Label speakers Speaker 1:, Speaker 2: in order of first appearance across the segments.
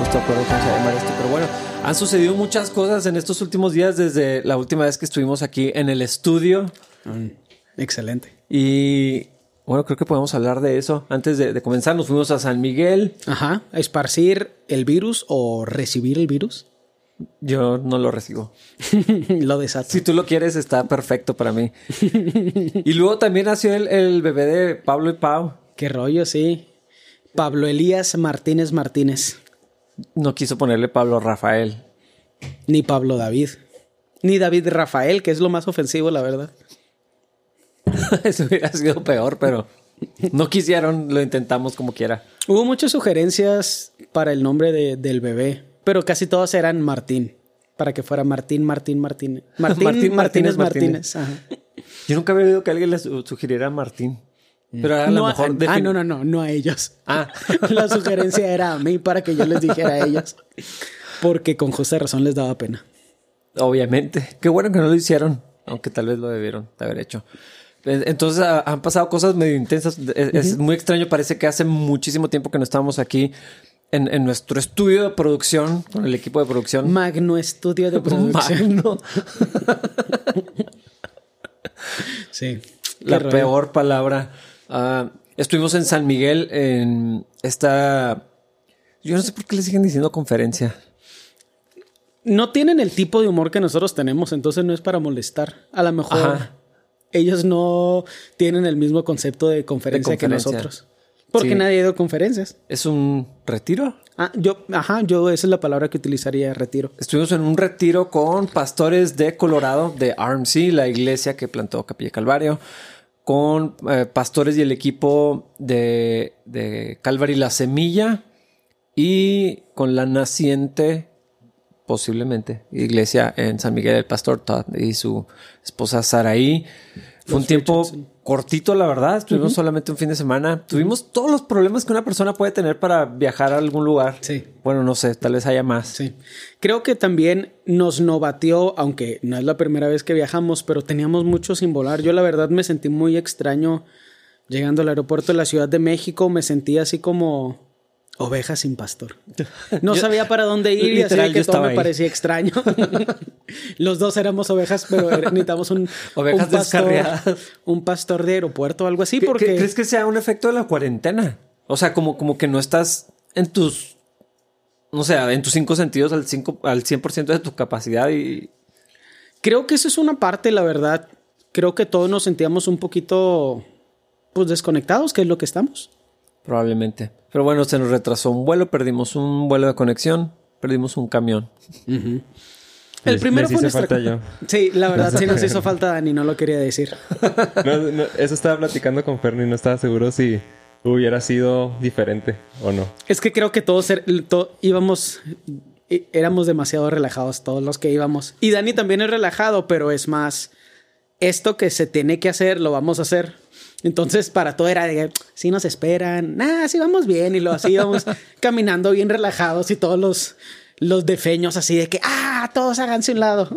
Speaker 1: puesto de acuerdo cómo se va a llamar esto. Pero bueno, han sucedido muchas cosas en estos últimos días desde la última vez que estuvimos aquí en el estudio.
Speaker 2: Mm, excelente.
Speaker 1: Y bueno, creo que podemos hablar de eso. Antes de, de comenzar, nos fuimos a San Miguel.
Speaker 2: Ajá. Esparcir el virus o recibir el virus.
Speaker 1: Yo no lo recibo.
Speaker 2: lo desato.
Speaker 1: Si tú lo quieres, está perfecto para mí. y luego también nació el, el bebé de Pablo y Pau.
Speaker 2: Qué rollo, sí. Pablo Elías Martínez Martínez.
Speaker 1: No quiso ponerle Pablo Rafael.
Speaker 2: Ni Pablo David. Ni David Rafael, que es lo más ofensivo, la verdad.
Speaker 1: Eso hubiera sido peor, pero no quisieron, lo intentamos como quiera.
Speaker 2: Hubo muchas sugerencias para el nombre de, del bebé, pero casi todas eran Martín. Para que fuera Martín, Martín, Martín. Martín,
Speaker 1: Martín
Speaker 2: Martínez,
Speaker 1: Martínez,
Speaker 2: Martínez. Ajá.
Speaker 1: Yo nunca había oído que alguien le su- sugiriera a Martín. Pero a lo
Speaker 2: No,
Speaker 1: mejor...
Speaker 2: ah, no, no, no, no a ellos.
Speaker 1: Ah.
Speaker 2: La sugerencia era a mí para que yo les dijera a ellos. Porque con justa razón les daba pena.
Speaker 1: Obviamente. Qué bueno que no lo hicieron, aunque tal vez lo debieron de haber hecho. Entonces ah, han pasado cosas medio intensas. Es, es muy extraño, parece que hace muchísimo tiempo que no estábamos aquí en, en nuestro estudio de producción, con el equipo de producción.
Speaker 2: Magno estudio de producción.
Speaker 1: Magno.
Speaker 2: Sí.
Speaker 1: La peor palabra. Ah, estuvimos en San Miguel en esta... Yo no sé por qué le siguen diciendo conferencia.
Speaker 2: No tienen el tipo de humor que nosotros tenemos, entonces no es para molestar. A lo mejor
Speaker 1: Ajá.
Speaker 2: ellos no tienen el mismo concepto de conferencia, que
Speaker 1: conferencia.
Speaker 2: nosotros. Porque
Speaker 1: Sí.
Speaker 2: nadie ha ido a conferencias.
Speaker 1: ¿Es un retiro?
Speaker 2: Ah, yo, ajá, yo esa es la palabra que utilizaría, retiro.
Speaker 1: Estuvimos en un retiro con pastores de Colorado, de RMC, la iglesia que plantó Capilla Calvario, con eh, pastores y el equipo de, de Calvary La Semilla y con la naciente, posiblemente, iglesia en San Miguel del Pastor Todd y su esposa Saraí. Fue un tiempo
Speaker 2: Richardson.
Speaker 1: Cortito, la verdad. Estuvimos solamente un fin de semana. Tuvimos todos los problemas que una persona puede tener para viajar a algún lugar.
Speaker 2: Sí.
Speaker 1: Bueno, no sé, tal vez haya más.
Speaker 2: Sí. Creo que también nos novateó, aunque no es la primera vez que viajamos, pero teníamos mucho sin volar. Yo la verdad me sentí muy extraño llegando al aeropuerto de la Ciudad de México. Me sentí así como oveja sin pastor. No
Speaker 1: Yo-
Speaker 2: sabía para dónde ir y así que todo me
Speaker 1: ahí.
Speaker 2: parecía extraño. Los dos éramos ovejas, pero necesitamos un,
Speaker 1: Ovejas
Speaker 2: un pastor, un pastor de aeropuerto o algo así,
Speaker 1: ¿Qué-
Speaker 2: porque
Speaker 1: ¿Crees que sea un efecto de la cuarentena? O sea, como, como que no estás en tus, no sé, en tus cinco sentidos al, cinco, al 100% de tu capacidad y
Speaker 2: Creo que eso es una parte, la verdad. Creo que todos nos sentíamos un poquito pues desconectados, que es lo que estamos.
Speaker 1: probablemente. Pero bueno, se nos retrasó un vuelo, perdimos un vuelo de conexión, perdimos un camión.
Speaker 2: El
Speaker 3: Les-
Speaker 2: primero
Speaker 3: les
Speaker 2: fue nuestra
Speaker 3: falta yo.
Speaker 2: Sí, la verdad sí nos hizo falta Dani, no lo quería decir.
Speaker 3: No, no, eso estaba platicando con Fernie, no estaba seguro si hubiera sido diferente o no.
Speaker 2: Es que creo que todos er- to- íbamos í- éramos demasiado relajados todos los que íbamos. Y Dani también es relajado, pero es más esto que se tiene que hacer, lo vamos a hacer. Entonces, para todo era de si nos esperan, nah, sí vamos bien y lo así íbamos caminando bien relajados y todos los los defeños así de que ah, todos háganse un lado.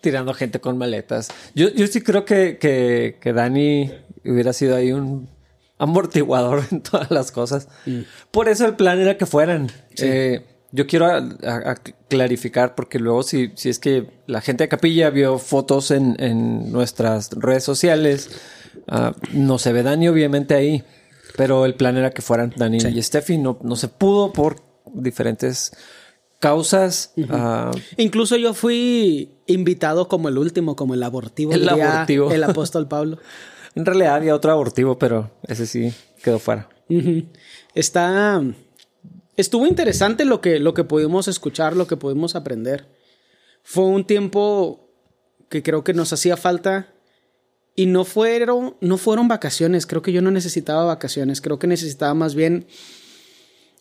Speaker 1: Tirando gente con maletas. Yo, yo sí creo que, que, que Dani hubiera sido ahí un amortiguador en todas las cosas. Por eso el plan era que fueran. Eh, yo quiero a- a- a clarificar porque luego si, si es que la gente de Capilla vio fotos en, en nuestras redes sociales, ah, no se ve Dani obviamente ahí, pero el plan era que fueran Dani y Steffi. No, no se pudo por diferentes causas. ah,
Speaker 2: Incluso yo fui invitado como el último, como el abortivo.
Speaker 1: El abortivo.
Speaker 2: El apóstol Pablo.
Speaker 1: En realidad había otro abortivo, pero ese sí quedó fuera.
Speaker 2: Está. Estuvo interesante lo que, lo que pudimos escuchar, lo que pudimos aprender. Fue un tiempo que creo que nos hacía falta. Y no fueron, no fueron vacaciones. Creo que yo no necesitaba vacaciones. Creo que necesitaba más bien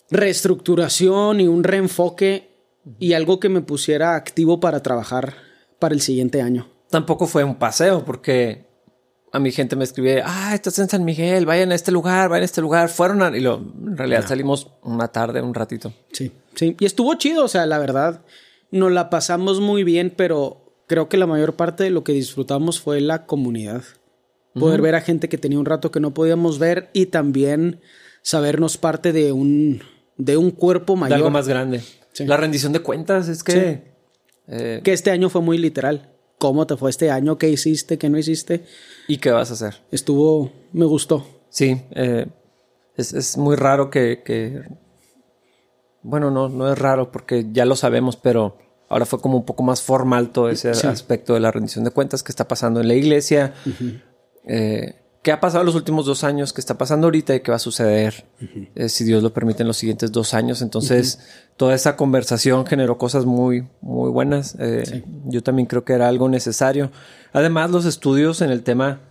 Speaker 2: reestructuración y un reenfoque y algo que me pusiera activo para trabajar para el siguiente año.
Speaker 1: Tampoco fue un paseo, porque a mi gente me escribía, ah, estás en San Miguel, vayan a este lugar, vayan a este lugar. Fueron a... Y lo, en realidad salimos una tarde, un ratito.
Speaker 2: Sí, sí. Y estuvo chido, o sea, la verdad, nos la pasamos muy bien, pero creo que la mayor parte de lo que disfrutamos fue la comunidad. Poder ver a gente que tenía un rato que no podíamos ver y también sabernos parte de un, de un cuerpo mayor.
Speaker 1: De algo más grande. La rendición de cuentas es que...
Speaker 2: Eh, que este año fue muy literal. ¿Cómo te fue este año? ¿Qué hiciste? ¿Qué no hiciste?
Speaker 1: ¿Y qué vas a hacer?
Speaker 2: Estuvo... Me gustó.
Speaker 1: Sí. Eh, es, muy raro que, Bueno, no, no es raro porque ya lo sabemos, pero ahora fue como un poco más formal todo ese aspecto de la rendición de cuentas que está pasando en la iglesia qué ha pasado en los últimos dos años, qué está pasando ahorita y qué va a suceder, eh, si Dios lo permite, en los siguientes dos años. Entonces, toda esa conversación generó cosas muy, muy buenas. Eh, yo también creo que era algo necesario. Además, los estudios en el tema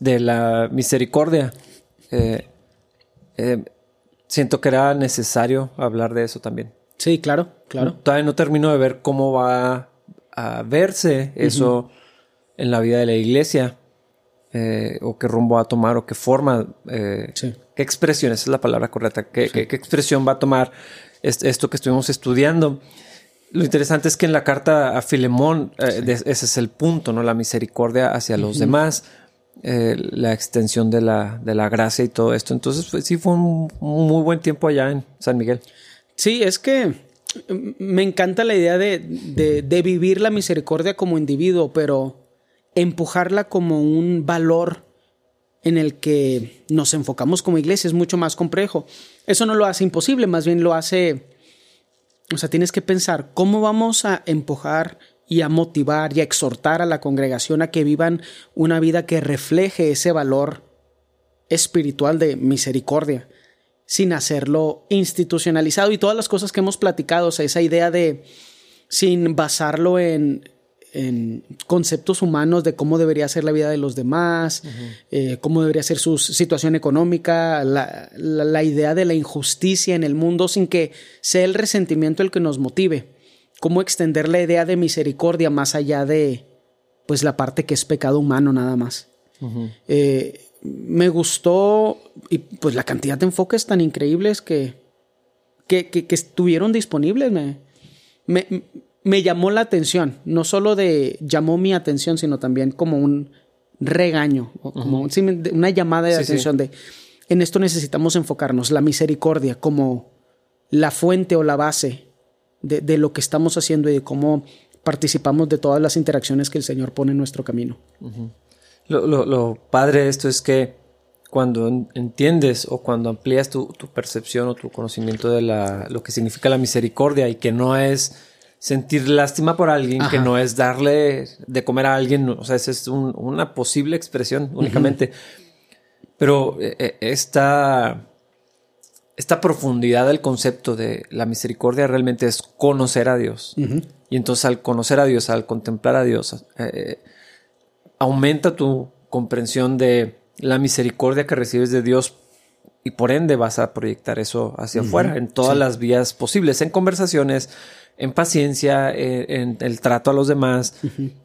Speaker 1: de la misericordia. Eh, siento que era necesario hablar de eso también.
Speaker 2: Sí, claro, claro.
Speaker 1: Todavía no termino de ver cómo va a verse eso en la vida de la iglesia eh, o qué rumbo va a tomar o qué forma, eh, qué expresión, esa es la palabra correcta, qué, expresión va a tomar esto que estuvimos estudiando. Lo interesante es que en la carta a Filemón, eh, ese es el punto, ¿no? La misericordia hacia los demás, la extensión de la, de la gracia y todo esto. Entonces, sí fue un, muy buen tiempo allá en San Miguel.
Speaker 2: Sí, es que mm, me encanta la idea de, de vivir la misericordia como individuo, pero empujarla como un valor en el que nos enfocamos como iglesia es mucho más complejo. Eso no lo hace imposible, más bien lo hace, o sea, tienes que pensar cómo vamos a empujar y a motivar y a exhortar a la congregación a que vivan una vida que refleje ese valor espiritual de misericordia, sin hacerlo institucionalizado y todas las cosas que hemos platicado, o sea, esa idea de sin basarlo en en conceptos humanos de cómo debería ser la vida de los demás, eh, cómo debería ser su situación económica, la, idea de la injusticia en el mundo sin que sea el resentimiento el que nos motive. Cómo extender la idea de misericordia más allá de pues la parte que es pecado humano nada más. Eh, me gustó y pues la cantidad de enfoques tan increíbles que, que, que, estuvieron disponibles. Me, me, me llamó la atención, no solo de llamó mi atención, sino también como un regaño, como una llamada de atención de en esto necesitamos enfocarnos, la misericordia como la fuente o la base de, lo que estamos haciendo y de cómo participamos de todas las interacciones que el Señor pone en nuestro camino.
Speaker 1: lo, padre de esto es que cuando entiendes o cuando amplías tu, percepción o tu conocimiento de la, lo que significa la misericordia y que no es sentir lástima por alguien que no es darle de comer a alguien, o sea, esa es una posible expresión únicamente. Pero eh, eh, esta, esta profundidad del concepto de la misericordia realmente es conocer a Dios. Y entonces al conocer a Dios, al contemplar a Dios, eh, aumenta tu comprensión de la misericordia que recibes de Dios y por ende vas a proyectar eso hacia afuera en todas las vías posibles, en conversaciones, en paciencia, en, el trato a los demás,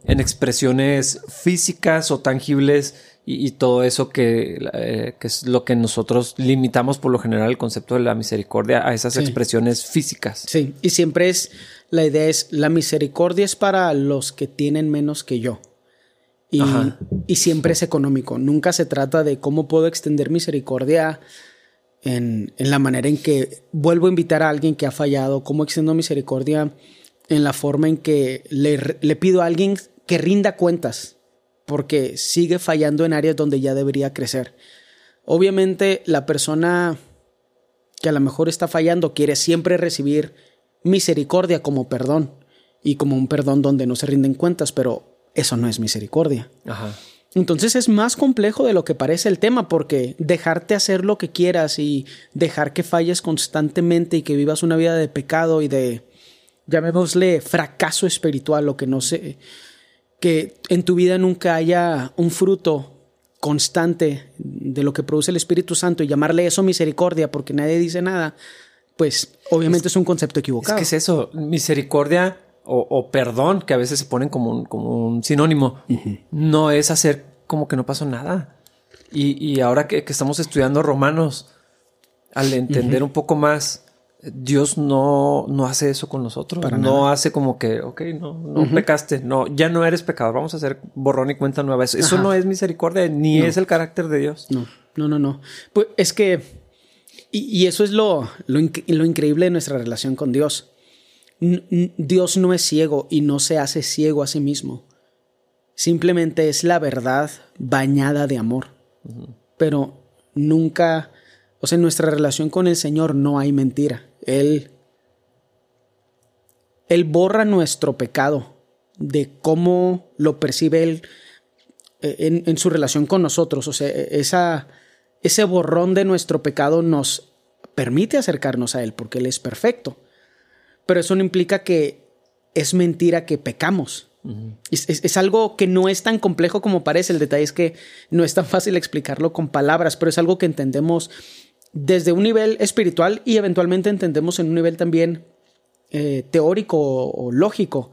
Speaker 1: en expresiones físicas o tangibles y, todo eso eh, que, es lo que nosotros limitamos por lo general el concepto de la misericordia a esas expresiones físicas.
Speaker 2: Sí, y siempre es, la idea es, la misericordia es para los que tienen menos que yo. Y, y siempre es económico. Nunca se trata de cómo puedo extender misericordia en, la manera en que vuelvo a invitar a alguien que ha fallado, cómo extiendo misericordia en la forma en que le, pido a alguien que rinda cuentas, porque sigue fallando en áreas donde ya debería crecer. Obviamente la persona que a lo mejor está fallando quiere siempre recibir misericordia como perdón y como un perdón donde no se rinden cuentas, pero eso no es misericordia. Ajá. Entonces es más complejo de lo que parece el tema porque dejarte hacer lo que quieras y dejar que falles constantemente y que vivas una vida de pecado y de, llamémosle, fracaso espiritual, lo que no sé, que en tu vida nunca haya un fruto constante de lo que produce el Espíritu Santo y llamarle eso misericordia porque nadie dice nada, pues obviamente es, un concepto equivocado.
Speaker 1: Es que es eso, misericordia o, perdón, que a veces se ponen como un, como un sinónimo, no es hacer como que no pasó nada. Y, ahora que, estamos estudiando Romanos, al entender un poco más, Dios no, no hace eso con nosotros. no hace como que, ok, no, no pecaste, no, ya no eres pecador, vamos a hacer borrón y cuenta nueva. Eso, no es misericordia, ni es el carácter de Dios.
Speaker 2: No, no, no, no. Pues es que Y, eso es lo, lo, increíble de nuestra relación con Dios. Dios no es ciego y no se hace ciego a sí mismo. Simplemente es la verdad bañada de amor. Pero nunca, o sea, en nuestra relación con el Señor no hay mentira. Él, Él borra nuestro pecado de cómo lo percibe Él eh, en, su relación con nosotros. O sea, esa, ese borrón de nuestro pecado nos permite acercarnos a Él porque Él es perfecto. Pero eso no implica que es mentira que pecamos. es, algo que no es tan complejo como parece. El detalle es que no es tan fácil explicarlo con palabras, pero es algo que entendemos desde un nivel espiritual y eventualmente entendemos en un nivel también eh, teórico o, lógico.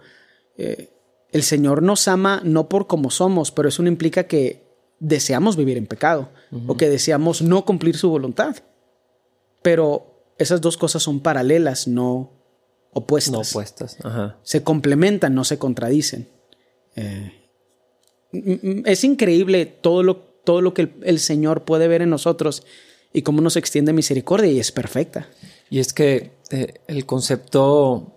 Speaker 2: Eh, el Señor nos ama no por como somos, pero eso no implica que deseamos vivir en pecado o que deseamos no cumplir su voluntad. Pero esas dos cosas son paralelas, no opuestas.
Speaker 1: No opuestas.
Speaker 2: Se complementan, no se contradicen. Eh, es increíble todo lo, todo lo que el, Señor puede ver en nosotros y cómo nos extiende misericordia y es perfecta.
Speaker 1: Y es que eh, el concepto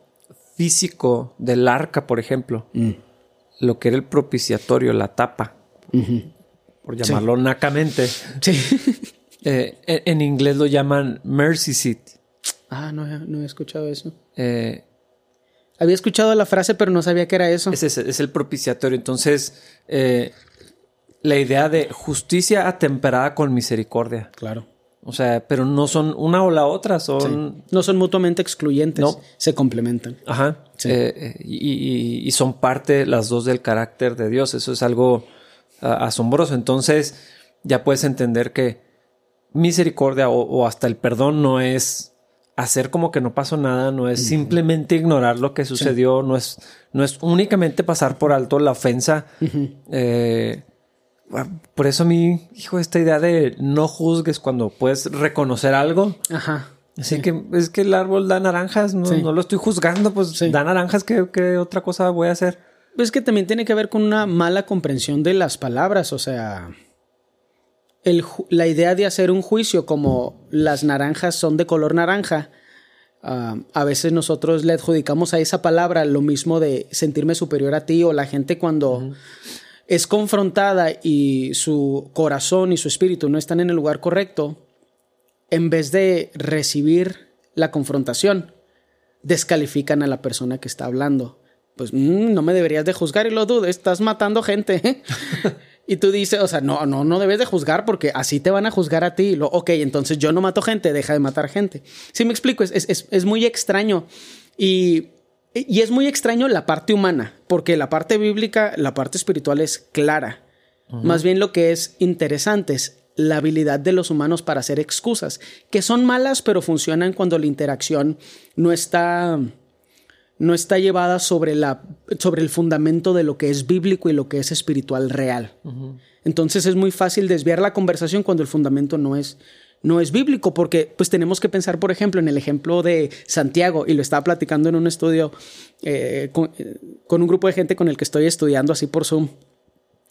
Speaker 1: físico del arca, por ejemplo, mm. lo que era el propiciatorio, la tapa, por llamarlo nacamente. Sí. Eh, en, inglés lo llaman mercy seat.
Speaker 2: Ah, no, no he escuchado eso. Eh, Había escuchado la frase, pero no sabía que era eso.
Speaker 1: Es, es, el propiciatorio. Entonces, eh, la idea de justicia atemperada con misericordia.
Speaker 2: Claro.
Speaker 1: O sea, pero no son una o la otra, son...
Speaker 2: No son mutuamente excluyentes, no. se complementan.
Speaker 1: Ajá. y, y, son parte las dos del carácter de Dios. Eso es algo asombroso. Entonces ya puedes entender que misericordia o, hasta el perdón no es hacer como que no pasó nada, no es simplemente ignorar lo que sucedió, no, es, no es únicamente pasar por alto la ofensa. Eh, por eso a mí, hijo, esta idea de no juzgues cuando puedes reconocer algo. Ajá. Así que es que el árbol da naranjas, no, lo estoy juzgando, pues da naranjas, ¿qué, ¿qué, otra cosa voy a hacer?
Speaker 2: Pues que también tiene que ver con una mala comprensión de las palabras, o sea, la idea de hacer un juicio como las naranjas son de color naranja, ah, a veces nosotros le adjudicamos a esa palabra lo mismo de sentirme superior a ti o la gente cuando es confrontada y su corazón y su espíritu no están en el lugar correcto, en vez de recibir la confrontación, descalifican a la persona que está hablando pues mm, no me deberías de juzgar y lo dudes, estás matando gente. y tú dices, o sea, no, no, no debes de juzgar porque así te van a juzgar a ti. Lo, ok, entonces yo no mato gente, deja de matar gente. Sí me explico, es, es, es muy extraño. Y, y es muy extraño la parte humana, porque la parte bíblica, la parte espiritual es clara. Más bien lo que es interesante es la habilidad de los humanos para hacer excusas, que son malas, pero funcionan cuando la interacción no está no está llevada sobre, la, sobre el fundamento de lo que es bíblico y lo que es espiritual real. Entonces es muy fácil desviar la conversación cuando el fundamento no es, no es bíblico, porque pues tenemos que pensar, por ejemplo, en el ejemplo de Santiago, y lo estaba platicando en un estudio eh, con, un grupo de gente con el que estoy estudiando así por Zoom.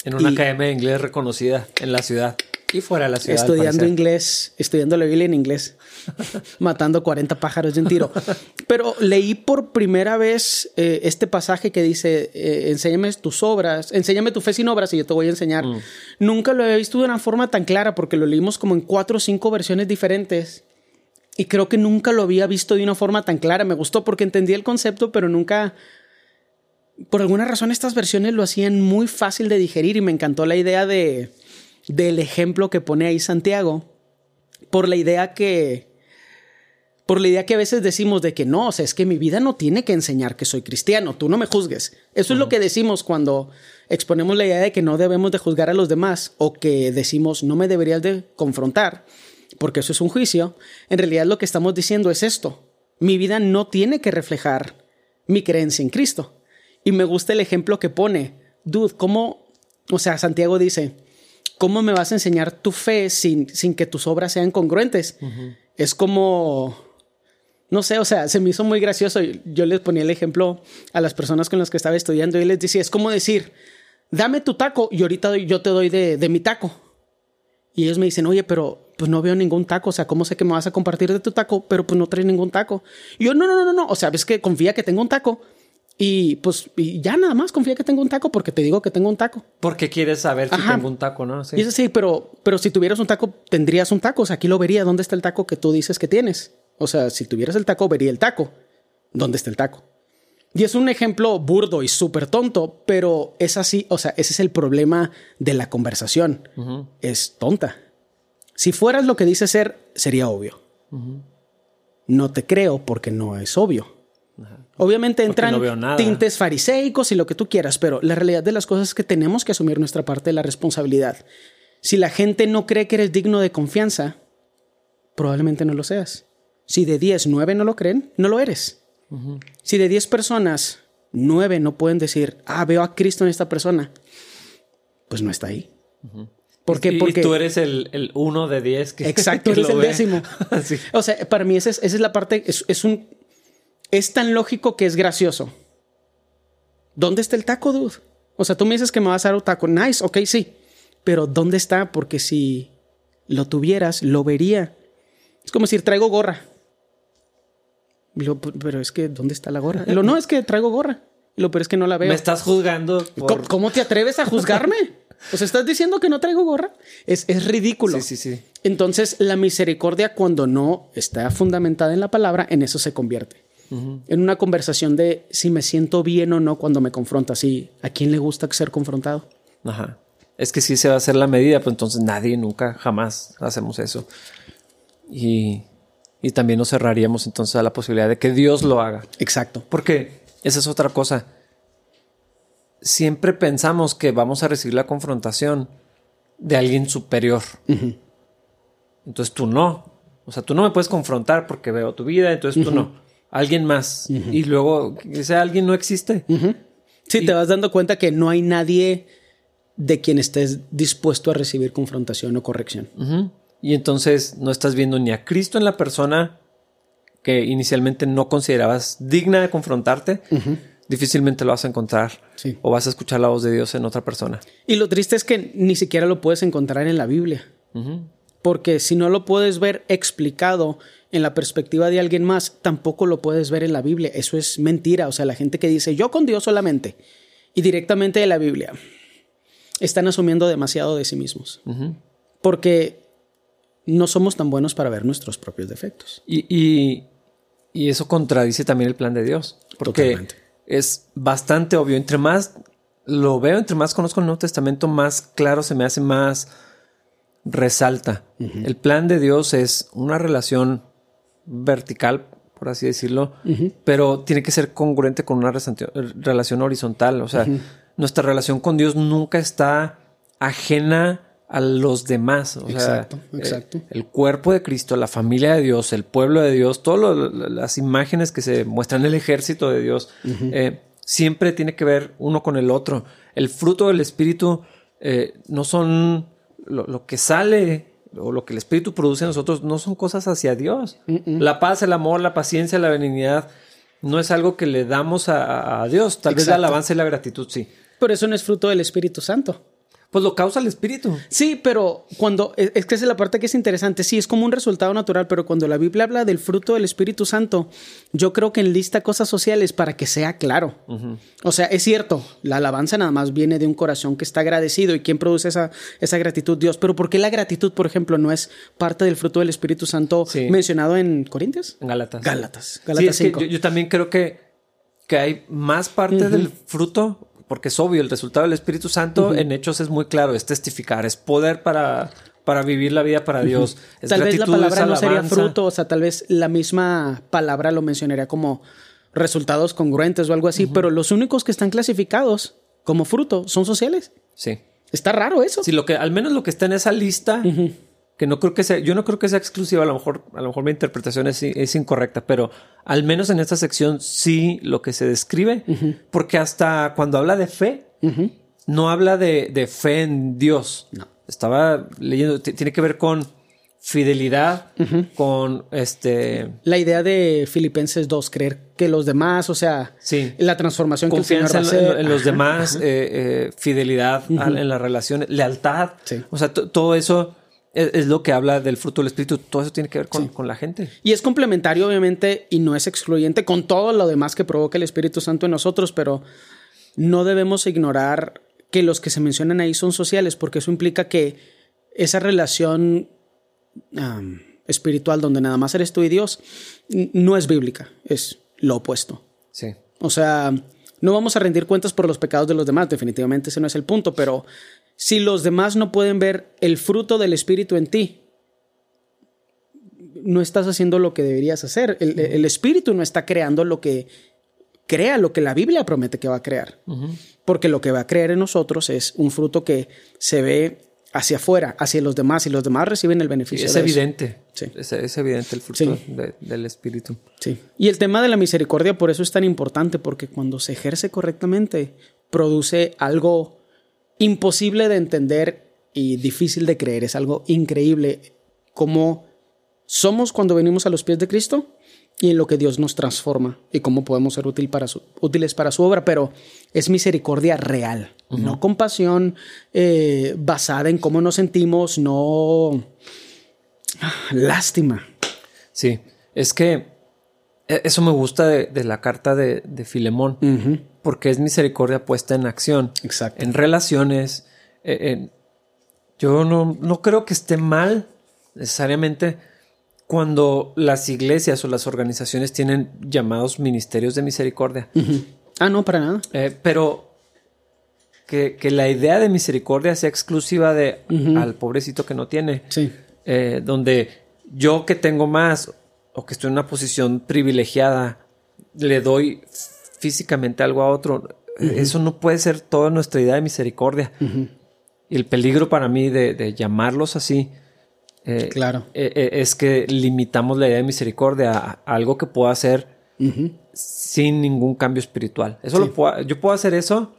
Speaker 1: En una academia de inglés reconocida en la ciudad y fuera de la ciudad.
Speaker 2: Estudiando inglés, estudiando la Biblia en inglés. matando 40 pájaros de un tiro. Pero leí por primera vez eh, este pasaje que dice, eh, enséñame tus obras, enséñame tu fe sin obras y yo te voy a enseñar. Mm. Nunca lo había visto de una forma tan clara porque lo leímos como en cuatro o cinco versiones diferentes. Y creo que nunca lo había visto de una forma tan clara. Me gustó porque entendí el concepto, pero nunca... Por alguna razón estas versiones lo hacían muy fácil de digerir y me encantó la idea de, del ejemplo que pone ahí Santiago. Por la idea que por la idea que a veces decimos de que no, o sea, es que mi vida no tiene que enseñar que soy cristiano, tú no me juzgues. Eso es lo que decimos cuando exponemos la idea de que no debemos de juzgar a los demás o que decimos no me deberías de confrontar, porque eso es un juicio. En realidad lo que estamos diciendo es esto. Mi vida no tiene que reflejar mi creencia en Cristo. Y me gusta el ejemplo que pone. Dude, ¿cómo? O sea, Santiago dice, ¿cómo me vas a enseñar tu fe sin, sin que tus obras sean congruentes? Es como no sé, o sea, se me hizo muy gracioso. Yo les ponía el ejemplo a las personas con las que estaba estudiando y les decía, es como decir, dame tu taco y ahorita yo te doy de, mi taco. Y ellos me dicen, oye, pero pues no veo ningún taco. O sea, ¿cómo sé que me vas a compartir de tu taco? Pero pues no traes ningún taco. Y yo, no, no, no, no, no. O sea, ves que confía que tengo un taco. Y pues y ya nada más confía que tengo un taco porque te digo que tengo un taco.
Speaker 1: Porque quieres saber si
Speaker 2: Ajá.
Speaker 1: tengo un taco, ¿no? Sí.
Speaker 2: Y así, pero, pero si tuvieras un taco, tendrías un taco. O sea, aquí lo vería. ¿Dónde está el taco que tú dices que tienes? O sea, si tuvieras el taco, vería el taco. ¿Dónde está el taco? Y es un ejemplo burdo y súper tonto, pero es así. O sea, ese es el problema de la conversación. Es tonta. Si fueras lo que dices ser, sería obvio. No te creo porque no es obvio. Obviamente entran
Speaker 1: no
Speaker 2: tintes fariseicos y lo que tú quieras, pero la realidad de las cosas es que tenemos que asumir nuestra parte de la responsabilidad. Si la gente no cree que eres digno de confianza, probablemente no lo seas. Si de 10, 9 no lo creen, no lo eres. Si de 10 personas, 9 no pueden decir, ah, veo a Cristo en esta persona, pues no está ahí. ¿Por qué?
Speaker 1: Y- y
Speaker 2: Porque
Speaker 1: tú eres el, el uno de diez que
Speaker 2: Exacto,
Speaker 1: que
Speaker 2: eres
Speaker 1: lo
Speaker 2: el
Speaker 1: ve.
Speaker 2: décimo.
Speaker 1: Sí.
Speaker 2: O sea, para mí esa es, esa es la parte, es, es un... Es tan lógico que es gracioso. ¿Dónde está el taco, dude? O sea, tú me dices que me vas a dar un taco. Nice, ok, sí. Pero ¿dónde está? Porque si lo tuvieras, lo vería. Es como decir, traigo gorra. Lo, pero es que, ¿dónde está la gorra? Lo, no, es que traigo gorra. Lo, pero es que no la veo.
Speaker 1: Me estás juzgando por...
Speaker 2: ¿Cómo, cómo te atreves a juzgarme? O sea, ¿estás diciendo que no traigo gorra? Es, es ridículo.
Speaker 1: Sí, sí, sí.
Speaker 2: Entonces, la misericordia, cuando no está fundamentada en la palabra, en eso se convierte. En una conversación de si me siento bien o no cuando me confrontas. Y a quién le gusta ser confrontado.
Speaker 1: Ajá. Es que sí se va a hacer la medida, pero entonces nadie, nunca, jamás hacemos eso. Y, y también nos cerraríamos entonces a la posibilidad de que Dios lo haga.
Speaker 2: Exacto.
Speaker 1: Porque esa es otra cosa. Siempre pensamos que vamos a recibir la confrontación de alguien superior. Entonces tú no. O sea, tú no me puedes confrontar porque veo tu vida, entonces tú no. Alguien más. Y luego ese alguien no existe.
Speaker 2: Sí, te vas dando cuenta que no hay nadie de quien estés dispuesto a recibir confrontación o corrección.
Speaker 1: Y entonces no estás viendo ni a Cristo en la persona que inicialmente no considerabas digna de confrontarte. Difícilmente lo vas a encontrar.
Speaker 2: Sí.
Speaker 1: O vas a escuchar la voz de Dios en otra persona.
Speaker 2: Y lo triste es que ni siquiera lo puedes encontrar en la Biblia. Porque si no lo puedes ver explicado en la perspectiva de alguien más, tampoco lo puedes ver en la Biblia. Eso es mentira. O sea, la gente que dice yo con Dios solamente y directamente de la Biblia están asumiendo demasiado de sí mismos. Porque no somos tan buenos para ver nuestros propios defectos.
Speaker 1: Y, y- y eso contradice también el plan de Dios. Porque
Speaker 2: Totalmente.
Speaker 1: es bastante obvio. Entre más lo veo, entre más conozco el Nuevo Testamento, más claro se me hace, más resalta. El plan de Dios es una relación vertical, por así decirlo, pero tiene que ser congruente con una relación horizontal. O sea, nuestra relación con Dios nunca está ajena a los demás. O sea,
Speaker 2: Exacto,
Speaker 1: eh,
Speaker 2: exacto.
Speaker 1: el cuerpo de Cristo, la familia de Dios, el pueblo de Dios, todas las imágenes que se muestran, el ejército de Dios, eh, siempre tiene que ver uno con el otro. El fruto del Espíritu eh, no son lo, lo que sale o lo que el Espíritu produce en nosotros, no son cosas hacia Dios. La paz, el amor, la paciencia, la benignidad, no es algo que le damos a, a Dios. Tal vez la alabanza y la gratitud, sí.
Speaker 2: Pero eso no es fruto del Espíritu Santo.
Speaker 1: Pues lo causa el Espíritu.
Speaker 2: Sí, pero cuando es es que esa es la parte que es interesante. Sí, es como un resultado natural, pero cuando la Biblia habla del fruto del Espíritu Santo, yo creo que enlista cosas sociales para que sea claro. O sea, es cierto, la alabanza nada más viene de un corazón que está agradecido y quién produce esa, esa gratitud, Dios. Pero ¿por qué la gratitud, por ejemplo, no es parte del fruto del Espíritu Santo
Speaker 1: Sí.
Speaker 2: mencionado en Corintios?
Speaker 1: En Gálatas.
Speaker 2: Gálatas.
Speaker 1: Sí,
Speaker 2: Gálatas
Speaker 1: es que
Speaker 2: 5.
Speaker 1: yo, yo también creo que, que hay más parte del fruto, porque es obvio, el resultado del Espíritu Santo en hechos es muy claro, es testificar, es poder para, para vivir la vida para Dios. Es
Speaker 2: Tal vez la
Speaker 1: gratitud,
Speaker 2: palabra no sería fruto, o sea, tal vez la misma palabra lo mencionaría como resultados congruentes o algo así, pero los únicos que están clasificados como fruto son sociales.
Speaker 1: Sí.
Speaker 2: Está raro eso.
Speaker 1: Sí, lo que, al menos lo que está en esa lista, que no creo que sea, yo no creo que sea exclusiva, a lo mejor, a lo mejor mi interpretación es, es incorrecta, pero al menos en esta sección sí lo que se describe, porque hasta cuando habla de fe, no habla de, de fe en Dios.
Speaker 2: No.
Speaker 1: Estaba leyendo, tiene que ver con fidelidad, con este
Speaker 2: La idea de Filipenses 2, creer que los demás, o sea,
Speaker 1: Sí.
Speaker 2: la transformación
Speaker 1: confianza
Speaker 2: que el
Speaker 1: en,
Speaker 2: Señor va a
Speaker 1: en-
Speaker 2: hacer.
Speaker 1: en los demás, eh, eh, fidelidad a- en las relaciones, lealtad.
Speaker 2: Sí.
Speaker 1: O sea, todo eso es, es lo que habla del fruto del Espíritu. Todo eso tiene que ver con, con la gente.
Speaker 2: Y es complementario, obviamente, y no es excluyente con todo lo demás que provoca el Espíritu Santo en nosotros, pero no debemos ignorar que los que se mencionan ahí son sociales, porque eso implica que esa relación espiritual donde nada más eres tú y Dios no es bíblica, es lo opuesto.
Speaker 1: Sí.
Speaker 2: O sea, no vamos a rendir cuentas por los pecados de los demás, definitivamente ese no es el punto, pero si los demás no pueden ver el fruto del Espíritu en ti, no estás haciendo lo que deberías hacer. El, el Espíritu no está creando lo que crea, lo que la Biblia promete que va a crear. Porque lo que va a crear en nosotros es un fruto que se ve hacia afuera, hacia los demás, y los demás reciben el beneficio.
Speaker 1: es
Speaker 2: de eso.
Speaker 1: evidente.
Speaker 2: Sí.
Speaker 1: Es, es evidente el fruto
Speaker 2: Sí.
Speaker 1: de- del Espíritu.
Speaker 2: Sí. Y el tema de la misericordia por eso es tan importante, porque cuando se ejerce correctamente, produce algo imposible de entender y difícil de creer. Es algo increíble como somos cuando venimos a los pies de Cristo y en lo que Dios nos transforma y cómo podemos ser útil para su- útiles para su obra, pero es misericordia real, no compasión eh, basada en cómo nos sentimos, no lástima.
Speaker 1: Sí. Es que e- eso me gusta de, de la carta de, de Filemón. Porque es misericordia puesta en acción.
Speaker 2: Exacto.
Speaker 1: En relaciones. eh, en- yo no, no creo que esté mal necesariamente cuando las iglesias o las organizaciones tienen llamados ministerios de misericordia.
Speaker 2: Ah, no, para nada.
Speaker 1: Eh, pero que, que la idea de misericordia sea exclusiva de al pobrecito que no tiene.
Speaker 2: Sí.
Speaker 1: Eh, donde yo que tengo más o que estoy en una posición privilegiada, le doy físicamente algo a otro. Eso no puede ser toda nuestra idea de misericordia. Y el peligro para mí de, de llamarlos así eh,
Speaker 2: Claro.
Speaker 1: eh, eh, es que limitamos la idea de misericordia a, a algo que pueda hacer sin ningún cambio espiritual. Eso lo puedo, yo puedo hacer eso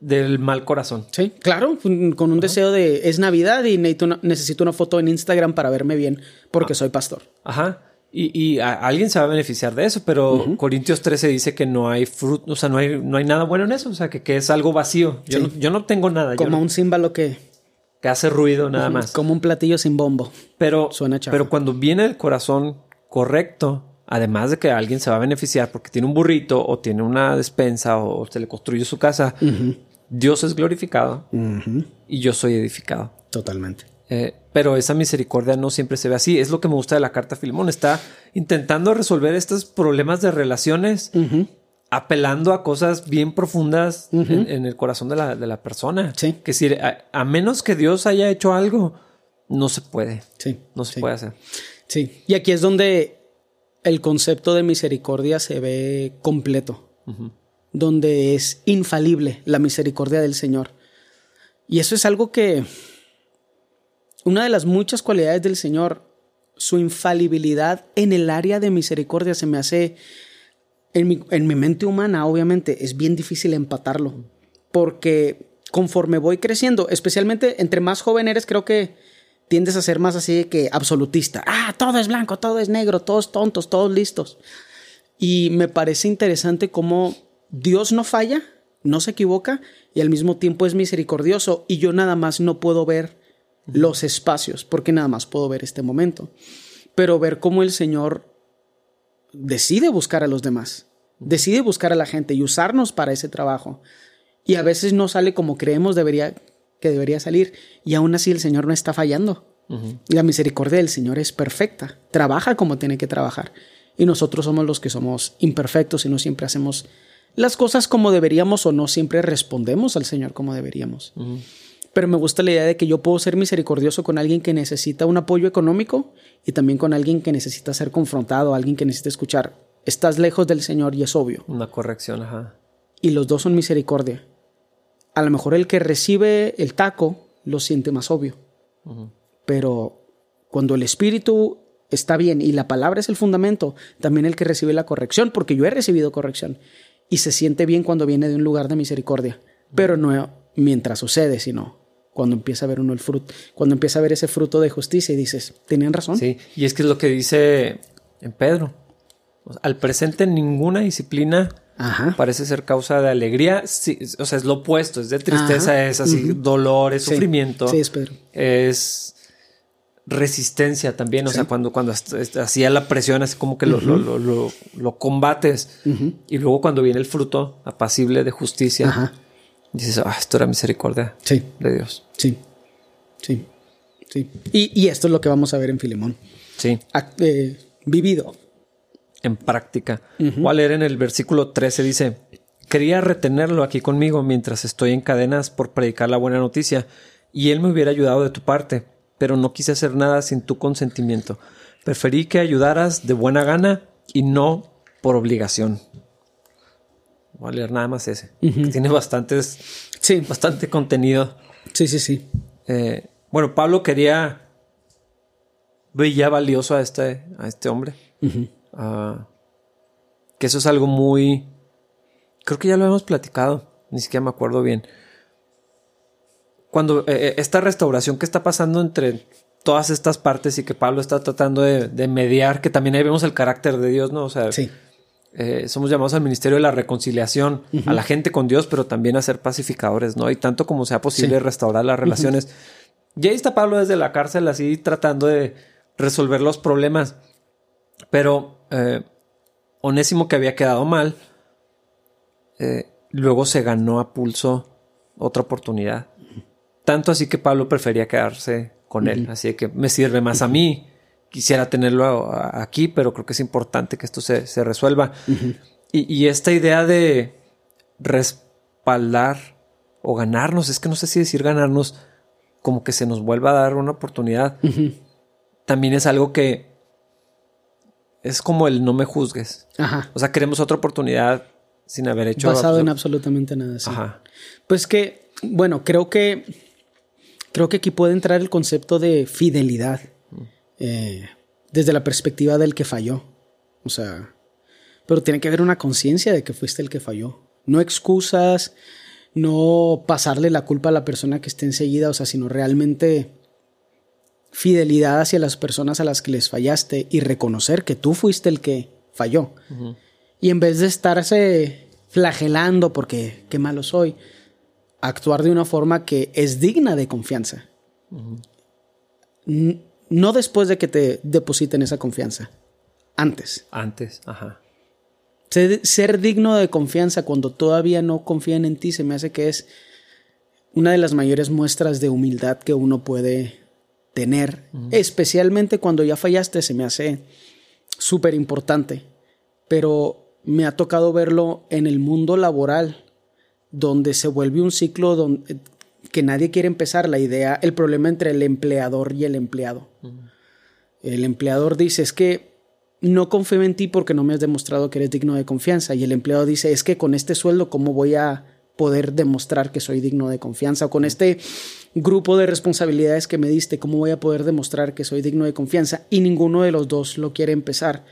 Speaker 1: del mal corazón.
Speaker 2: Sí, claro, con con un deseo de es Navidad y necesito una, necesito una foto en Instagram para verme bien porque soy pastor.
Speaker 1: Ajá. Y, y a- alguien se va a beneficiar de eso, pero Corintios 13 dice que no hay fruto, o sea, no hay, no hay nada bueno en eso, o sea, que, que es algo vacío. Yo,
Speaker 2: Sí.
Speaker 1: no, yo no tengo nada, yo
Speaker 2: Como
Speaker 1: no-
Speaker 2: un címbalo que
Speaker 1: que hace ruido nada más.
Speaker 2: como un platillo sin bombo.
Speaker 1: Pero,
Speaker 2: Suena chafa.
Speaker 1: pero cuando viene el corazón correcto, además de que alguien se va a beneficiar porque tiene un burrito o tiene una despensa o se le construyó su casa, Dios es glorificado y yo soy edificado.
Speaker 2: Totalmente.
Speaker 1: Eh, pero esa misericordia no siempre se ve así. Es lo que me gusta de la carta a Filemón. Está intentando resolver estos problemas de relaciones, apelando a cosas bien profundas en, en el corazón de la, de la persona.
Speaker 2: Sí.
Speaker 1: Que si a, a menos que Dios haya hecho algo, no se puede.
Speaker 2: Sí.
Speaker 1: No se
Speaker 2: sí.
Speaker 1: puede hacer.
Speaker 2: Sí. Y aquí es donde el concepto de misericordia se ve completo. Donde es infalible la misericordia del Señor. Y eso es algo que una de las muchas cualidades del Señor, su infalibilidad en el área de misericordia se me hace, en mi, en mi mente humana obviamente es bien difícil empatarlo, porque conforme voy creciendo, especialmente entre más joven eres, creo que tiendes a ser más así que absolutista. Ah, todo es blanco, todo es negro, todos tontos, todos listos. Y me parece interesante cómo Dios no falla, no se equivoca y al mismo tiempo es misericordioso y yo nada más no puedo ver los espacios porque nada más puedo ver este momento. Pero ver cómo el Señor decide buscar a los demás, decide buscar a la gente y usarnos para ese trabajo. Y a veces no sale como creemos debería, que debería salir y aún así el Señor no está fallando. La misericordia del Señor es perfecta, trabaja como tiene que trabajar. Y nosotros somos los que somos imperfectos y no siempre hacemos las cosas como deberíamos o no siempre respondemos al Señor como deberíamos. Pero me gusta la idea de que yo puedo ser misericordioso con alguien que necesita un apoyo económico y también con alguien que necesita ser confrontado, alguien que necesita escuchar. Estás lejos del Señor y es obvio.
Speaker 1: Una corrección, ajá.
Speaker 2: Y los dos son misericordia. A lo mejor el que recibe el taco lo siente más obvio. Pero cuando el espíritu está bien y la palabra es el fundamento, también el que recibe la corrección, porque yo he recibido corrección y se siente bien cuando viene de un lugar de misericordia, pero no mientras sucede, sino cuando empieza a ver uno el fruto, cuando empieza a ver ese fruto de justicia y dices, ¿tenían razón?
Speaker 1: Sí, y es que es lo que dice en Pedro. O sea, Al presente ninguna disciplina
Speaker 2: Ajá.
Speaker 1: parece ser causa de alegría. Sí, o sea, es lo opuesto, es de tristeza,
Speaker 2: Ajá.
Speaker 1: es así, dolor, es
Speaker 2: Sí.
Speaker 1: sufrimiento.
Speaker 2: Sí, es Pedro.
Speaker 1: Es resistencia también. O sea, cuando, cuando hacía la presión, así como que lo, lo, combates. Y luego cuando viene el fruto apacible de justicia, dices, ah, esto era misericordia de Dios.
Speaker 2: Sí. Sí. Sí. Y, esto es lo que vamos a ver en Filemón.
Speaker 1: Sí.
Speaker 2: Eh, vivido.
Speaker 1: En práctica. Voy a leer en el versículo 13, dice, quería retenerlo aquí conmigo mientras estoy en cadenas por predicar la buena noticia, y él me hubiera ayudado de tu parte, pero no quise hacer nada sin tu consentimiento. Preferí que ayudaras de buena gana y no por obligación. Voy a leer nada más ese. Tiene bastantes,
Speaker 2: sí.
Speaker 1: bastante contenido.
Speaker 2: Sí, sí, sí.
Speaker 1: Eh, bueno, Pablo quería, veía valioso a este, a este hombre. Ah, que eso es algo muy, creo que ya lo hemos platicado, ni siquiera me acuerdo bien. Cuando eh, eh, esta restauración que está pasando entre todas estas partes y que Pablo está tratando de, mediar, que también ahí vemos el carácter de Dios, ¿no? O sea, eh, somos llamados al ministerio de la reconciliación, a la gente con Dios, pero también a ser pacificadores, ¿no? Y tanto como sea posible restaurar las relaciones. Y ahí está Pablo desde la cárcel así tratando de resolver los problemas. Pero eh, Onésimo que había quedado mal, eh, luego se ganó a pulso otra oportunidad. Tanto así que Pablo prefería quedarse con él. Así que me sirve más a mí. Quisiera tenerlo aquí, pero creo que es importante que esto se, resuelva. y, y, esta idea de respaldar o ganarnos, es que no sé si decir ganarnos, como que se nos vuelva a dar una oportunidad, también es algo que es como el no me juzgues. Ajá. O sea, queremos otra oportunidad sin haber hecho.
Speaker 2: Basado en absolutamente nada. Sí. Ajá. Pues que, bueno, creo que creo que aquí puede entrar el concepto de fidelidad eh, desde la perspectiva del que falló. O sea, pero tiene que haber una conciencia de que fuiste el que falló. No excusas, no pasarle la culpa a la persona que esté enseguida, o sea, sino realmente fidelidad hacia las personas a las que les fallaste y reconocer que tú fuiste el que falló. Y en vez de estarse flagelando porque qué malo soy, actuar de una forma que es digna de confianza. No después de que te depositen esa confianza, antes.
Speaker 1: Antes, ajá.
Speaker 2: Ser, digno de confianza cuando todavía no confían en ti se me hace que es una de las mayores muestras de humildad que uno puede tener, especialmente cuando ya fallaste, se me hace súper importante. Pero me ha tocado verlo en el mundo laboral, donde se vuelve un ciclo donde, que nadie quiere empezar, la idea, el problema entre el empleador y el empleado. El empleador dice, es que no confío en ti porque no me has demostrado que eres digno de confianza. Y el empleado dice, es que con este sueldo, ¿cómo voy a poder demostrar que soy digno de confianza? O con este grupo de responsabilidades que me diste, ¿cómo voy a poder demostrar que soy digno de confianza? Y ninguno de los dos lo quiere empezar.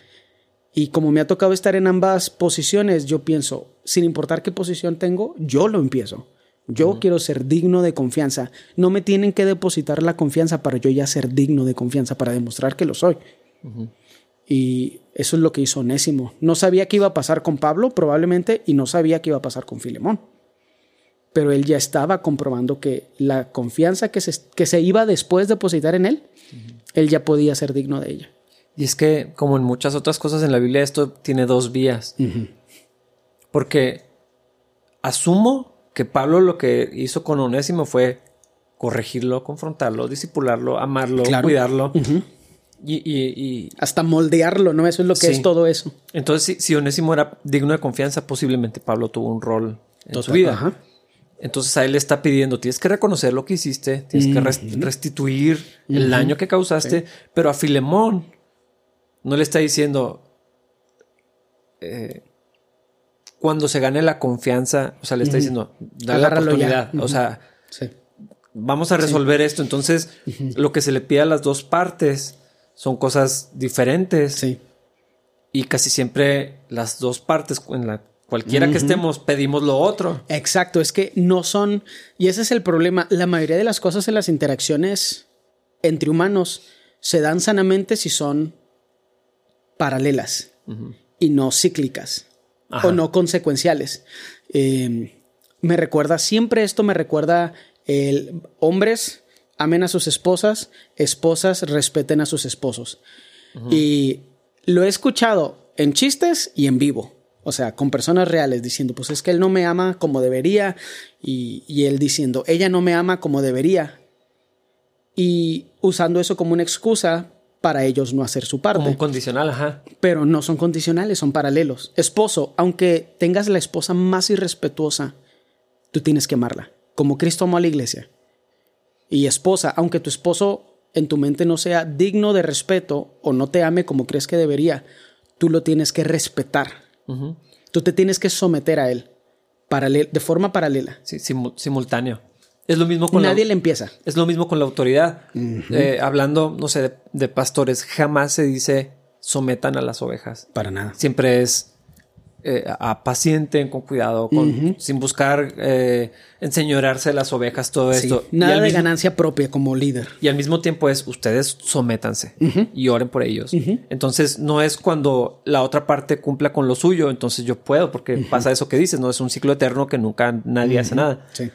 Speaker 2: Y como me ha tocado estar en ambas posiciones, yo pienso, sin importar qué posición tengo, yo lo empiezo. Yo quiero ser digno de confianza. No me tienen que depositar la confianza para yo ya ser digno de confianza, para demostrar que lo soy. Y eso es lo que hizo Onésimo. No sabía qué iba a pasar con Pablo, probablemente, y no sabía qué iba a pasar con Filemón. Pero él ya estaba comprobando que la confianza que se, que se iba después de depositar en él, él ya podía ser digno de ella.
Speaker 1: Y es que, como en muchas otras cosas en la Biblia, esto tiene dos vías. Porque asumo que Pablo lo que hizo con Onésimo fue corregirlo, confrontarlo, disipularlo, amarlo, cuidarlo. Y,
Speaker 2: Hasta moldearlo, ¿no? Eso es lo que es todo eso.
Speaker 1: Entonces, si, Onésimo era digno de confianza, posiblemente Pablo tuvo un rol en su vida. Entonces a él le está pidiendo, tienes que reconocer lo que hiciste, tienes que restituir el daño que causaste, pero a Filemón no le está diciendo, eh, cuando se gane la confianza, o sea, le está diciendo, dale la oportunidad, o sea, vamos a resolver esto. Entonces, lo que se le pide a las dos partes son cosas diferentes. Sí. Y casi siempre las dos partes, en la cualquiera que estemos, pedimos lo otro.
Speaker 2: Exacto, es que no son, y ese es el problema, la mayoría de las cosas en las interacciones entre humanos se dan sanamente si son paralelas y no cíclicas o no consecuenciales. Em, me recuerda, siempre esto me recuerda el hombres amen a sus esposas, esposas respeten a sus esposos. Y lo he escuchado en chistes y en vivo. O sea, con personas reales diciendo, pues es que él no me ama como debería. Y, y él diciendo, ella no me ama como debería. Y usando eso como una excusa para ellos no hacer su parte.
Speaker 1: Como un condicional, ajá.
Speaker 2: Pero no son condicionales, son paralelos. Esposo, aunque tengas la esposa más irrespetuosa, tú tienes que amarla, como Cristo amó a la iglesia. Y esposa, aunque tu esposo en tu mente no sea digno de respeto o no te ame como crees que debería, tú lo tienes que respetar. Tú te tienes que someter a él de forma paralela.
Speaker 1: Sí, simultáneo. Es lo mismo con
Speaker 2: Nadie le empieza.
Speaker 1: Es lo mismo con la autoridad. Eh, hablando, no sé, de, pastores, jamás se dice sometan a las ovejas.
Speaker 2: Para nada.
Speaker 1: Siempre es eh, paciente, con cuidado, con, sin buscar eh, enseñorearse las ovejas, todo esto.
Speaker 2: Nada de ganancia propia como líder.
Speaker 1: Y al mismo tiempo es ustedes sométanse y oren por ellos. Entonces no es cuando la otra parte cumpla con lo suyo, entonces yo puedo, porque pasa eso que dices, no es un ciclo eterno que nunca nadie hace nada. Sí.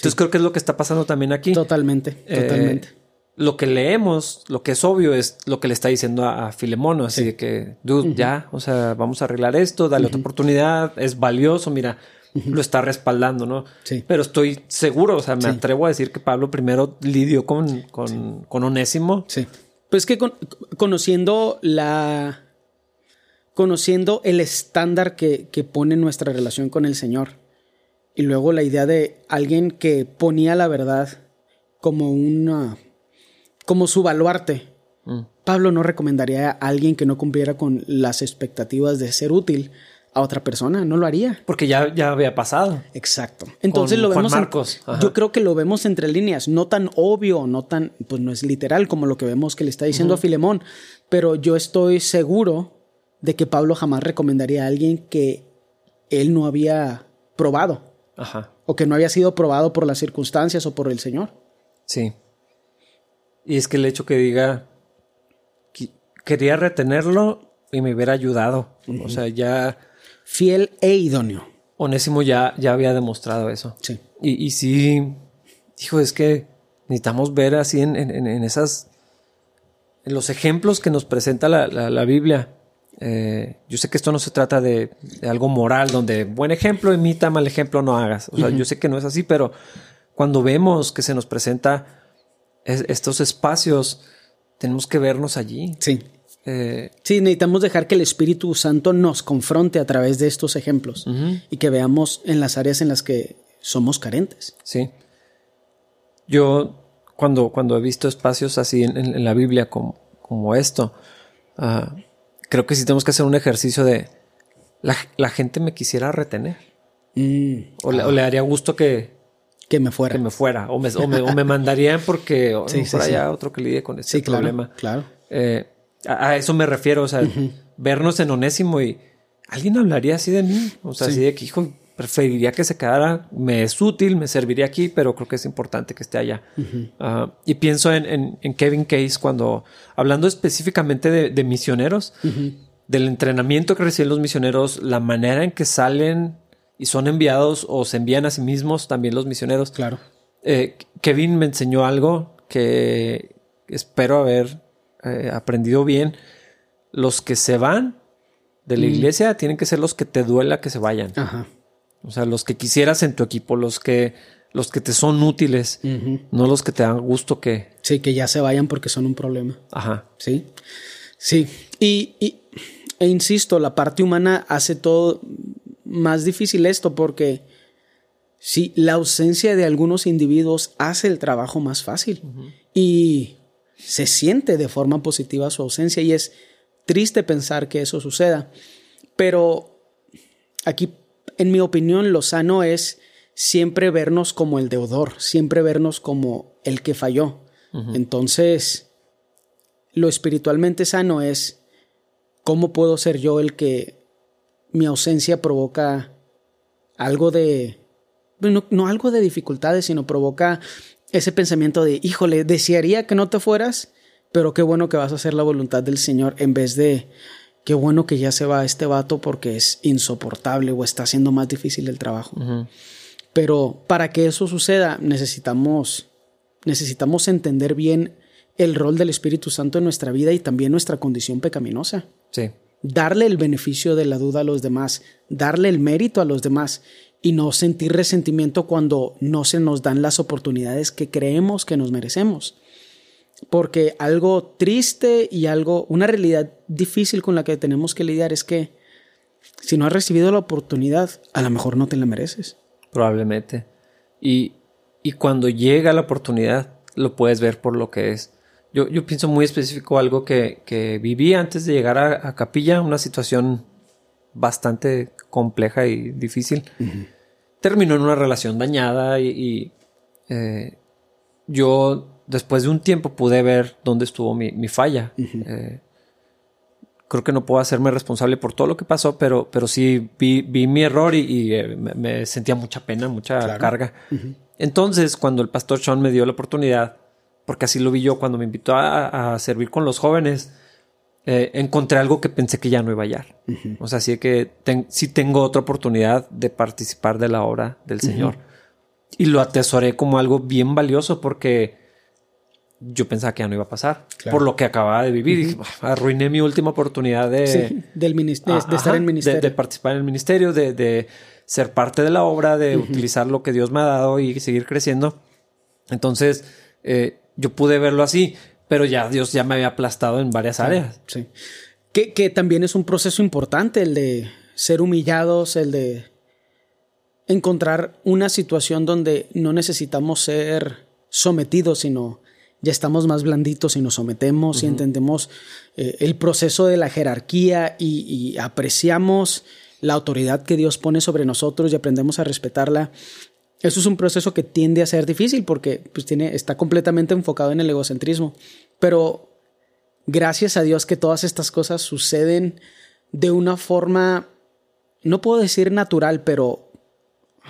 Speaker 1: Entonces creo que es lo que está pasando también aquí.
Speaker 2: Totalmente, eh, totalmente.
Speaker 1: Lo que leemos, lo que es obvio es lo que le está diciendo a, Filemono, así de que, dude, ya, o sea, vamos a arreglar esto, dale otra oportunidad, es valioso, mira, lo está respaldando, ¿no? Sí. Pero estoy seguro, o sea, me atrevo a decir que Pablo primero lidió con, con, con Onésimo.
Speaker 2: Sí. Pues que conociendo la. Conociendo el estándar que, que pone nuestra relación con el Señor y luego la idea de alguien que ponía la verdad como una. como su baluarte. Mm. Pablo no recomendaría a alguien que no cumpliera con las expectativas de ser útil a otra persona, no lo haría.
Speaker 1: Porque ya, ya había pasado.
Speaker 2: Exacto. Entonces lo vemos. Marcos. yo creo que lo vemos entre líneas, no tan obvio, no tan, pues no es literal como lo que vemos que le está diciendo a Filemón, pero yo estoy seguro de que Pablo jamás recomendaría a alguien que él no había probado. O que no había sido probado por las circunstancias o por el Señor.
Speaker 1: Sí. Y es que el hecho que diga, quería retenerlo y me hubiera ayudado. O sea, ya...
Speaker 2: Fiel e idóneo.
Speaker 1: Onésimo ya, ya había demostrado eso.
Speaker 2: Sí.
Speaker 1: Y, y sí, hijo, es que necesitamos ver así en, esas... En los ejemplos que nos presenta la, la Biblia eh, yo sé que esto no se trata de, algo moral, donde buen ejemplo imita, mal ejemplo no hagas. O sea, yo sé que no es así, pero cuando vemos que se nos presenta estos espacios, tenemos que vernos allí.
Speaker 2: Sí. Eh, sí, necesitamos dejar que el Espíritu Santo nos confronte a través de estos ejemplos y que veamos en las áreas en las que somos carentes.
Speaker 1: Sí. Yo, cuando, cuando he visto espacios así en, la Biblia como, como esto, uh, creo que sí tenemos que hacer un ejercicio de la, gente me quisiera retener. Mm. o, le, daría gusto que,
Speaker 2: que me fuera.
Speaker 1: Que me fuera. O me, o me, mandarían porque por allá otro que lidie con este problema.
Speaker 2: Claro.
Speaker 1: Eh, a, eso me refiero. O sea, vernos en Onésimo y alguien hablaría así de mí. O sea, así de que, hijo, preferiría que se quedara. Me es útil, me serviría aquí, pero creo que es importante que esté allá. Ah, y pienso en, Kevin Case cuando, hablando específicamente de, misioneros, del entrenamiento que reciben los misioneros, la manera en que salen y son enviados o se envían a sí mismos también los misioneros.
Speaker 2: Claro.
Speaker 1: Eh, Kevin me enseñó algo que espero haber eh, aprendido bien. Los que se van de la iglesia tienen que ser los que te duela que se vayan.
Speaker 2: Ajá.
Speaker 1: O sea, los que quisieras en tu equipo, los que, los que te son útiles, no los que te dan gusto que.
Speaker 2: Sí, que ya se vayan porque son un problema.
Speaker 1: Ajá.
Speaker 2: Sí. Sí. Y, y e insisto, la parte humana hace todo más difícil esto porque sí, la ausencia de algunos individuos hace el trabajo más fácil y se siente de forma positiva su ausencia y es triste pensar que eso suceda. Pero aquí en mi opinión, lo sano es siempre vernos como el deudor, siempre vernos como el que falló. Entonces, lo espiritualmente sano es cómo puedo ser yo el que mi ausencia provoca algo de, bueno, no algo de dificultades, sino provoca ese pensamiento de, híjole, desearía que no te fueras, pero qué bueno que vas a hacer la voluntad del Señor en vez de, qué bueno que ya se va este vato porque es insoportable o está haciendo más difícil el trabajo. Pero para que eso suceda necesitamos necesitamos entender bien el rol del Espíritu Santo en nuestra vida y también nuestra condición pecaminosa.
Speaker 1: Sí.
Speaker 2: Darle el beneficio de la duda a los demás, darle el mérito a los demás y no sentir resentimiento cuando no se nos dan las oportunidades que creemos que nos merecemos. Porque algo triste y algo, una realidad difícil con la que tenemos que lidiar es que si no has recibido la oportunidad, a lo mejor no te la mereces.
Speaker 1: Probablemente. Y, y cuando llega la oportunidad, lo puedes ver por lo que es. Yo, yo pienso muy específico algo que, que viví antes de llegar a, Capilla, una situación bastante compleja y difícil. Terminó en una relación dañada y, eh, yo después de un tiempo pude ver dónde estuvo mi, mi falla. eh, creo que no puedo hacerme responsable por todo lo que pasó, pero, pero sí vi, vi mi error y, eh, me, sentía mucha pena, mucha carga. Entonces, cuando el pastor Sean me dio la oportunidad, porque así lo vi yo cuando me invitó a, servir con los jóvenes, eh, encontré algo que pensé que ya no iba a hallar. O sea, sí que sí tengo otra oportunidad de participar de la obra del Señor. Y lo atesoré como algo bien valioso porque yo pensaba que ya no iba a pasar. Por lo que acababa de vivir. Dije, arruiné mi última oportunidad de...
Speaker 2: del de, estar en el ministerio.
Speaker 1: De, participar en el ministerio, de, ser parte de la obra, de utilizar lo que Dios me ha dado y seguir creciendo. Entonces, eh, yo pude verlo así, pero ya Dios ya me había aplastado en varias áreas.
Speaker 2: Sí. Que, que también es un proceso importante el de ser humillados, el de encontrar una situación donde no necesitamos ser sometidos, sino ya estamos más blanditos y nos sometemos y entendemos eh, el proceso de la jerarquía y, apreciamos la autoridad que Dios pone sobre nosotros y aprendemos a respetarla. Eso es un proceso que tiende a ser difícil porque pues, tiene, está completamente enfocado en el egocentrismo. Pero gracias a Dios que todas estas cosas suceden de una forma, no puedo decir natural, pero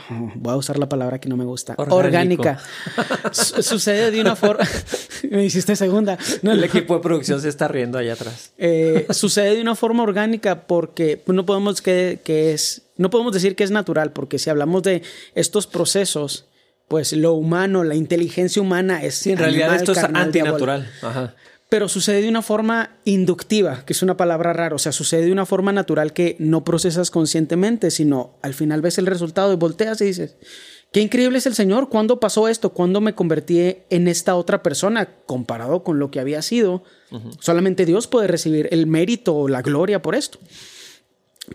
Speaker 2: voy a usar la palabra que no me gusta, orgánica. Sucede de una forma, me hiciste segunda.
Speaker 1: No, el equipo de producción se está riendo allá atrás.
Speaker 2: Eh, sucede de una forma orgánica porque no podemos que, que, es, no podemos decir que es natural, porque si hablamos de estos procesos, pues lo humano, la inteligencia humana es
Speaker 1: en realidad esto es antinatural. Ajá
Speaker 2: pero sucede de una forma inductiva, que es una palabra rara, o sea, sucede de una forma natural que no procesas conscientemente, sino al final ves el resultado y volteas y dices, qué increíble es el Señor, ¿cuándo pasó esto? ¿Cuándo me convertí en esta otra persona comparado con lo que había sido? Solamente Dios puede recibir el mérito o la gloria por esto.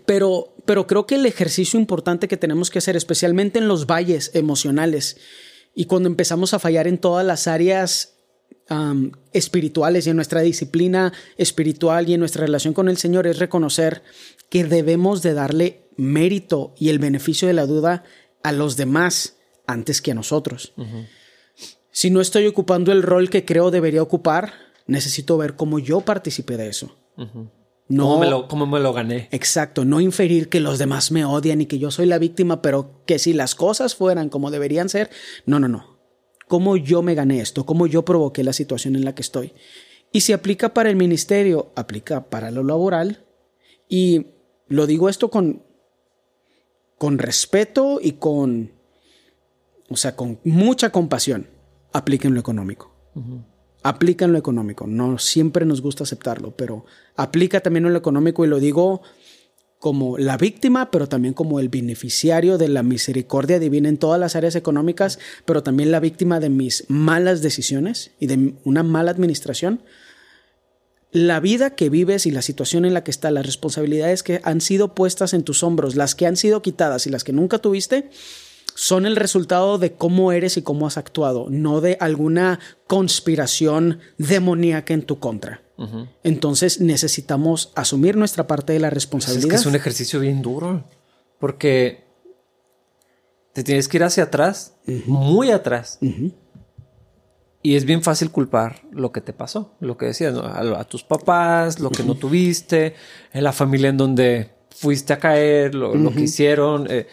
Speaker 2: Pero, pero creo que el ejercicio importante que tenemos que hacer, especialmente en los valles emocionales, y cuando empezamos a fallar en todas las áreas espirituales y en nuestra disciplina espiritual y en nuestra relación con el Señor es reconocer que debemos de darle mérito y el beneficio de la duda a los demás antes que a nosotros. Si no estoy ocupando el rol que creo debería ocupar, necesito ver cómo yo participé de eso.
Speaker 1: No, ¿Cómo me, lo, ¿Cómo me lo gané?
Speaker 2: Exacto, no inferir que los demás me odian y que yo soy la víctima, pero que si las cosas fueran como deberían ser, no, no, no cómo yo me gané esto, cómo yo provoqué la situación en la que estoy. Y si aplica para el ministerio, aplica para lo laboral. Y lo digo esto con, con respeto y con, o sea, con mucha compasión. Apliquen lo económico. Aplican lo económico. No siempre nos gusta aceptarlo, pero aplica también lo económico y lo digo como la víctima, pero también como el beneficiario de la misericordia divina en todas las áreas económicas, pero también la víctima de mis malas decisiones y de una mala administración. La vida que vives y la situación en la que está, las responsabilidades que han sido puestas en tus hombros, las que han sido quitadas y las que nunca tuviste, son el resultado de cómo eres y cómo has actuado, no de alguna conspiración demoníaca en tu contra. Entonces necesitamos asumir nuestra parte de la responsabilidad.
Speaker 1: Es que es un ejercicio bien duro, porque te tienes que ir hacia atrás, muy atrás. Y es bien fácil culpar lo que te pasó, lo que decías, a, tus papás, lo que no tuviste, en la familia en donde fuiste a caer, lo, que hicieron. Eh,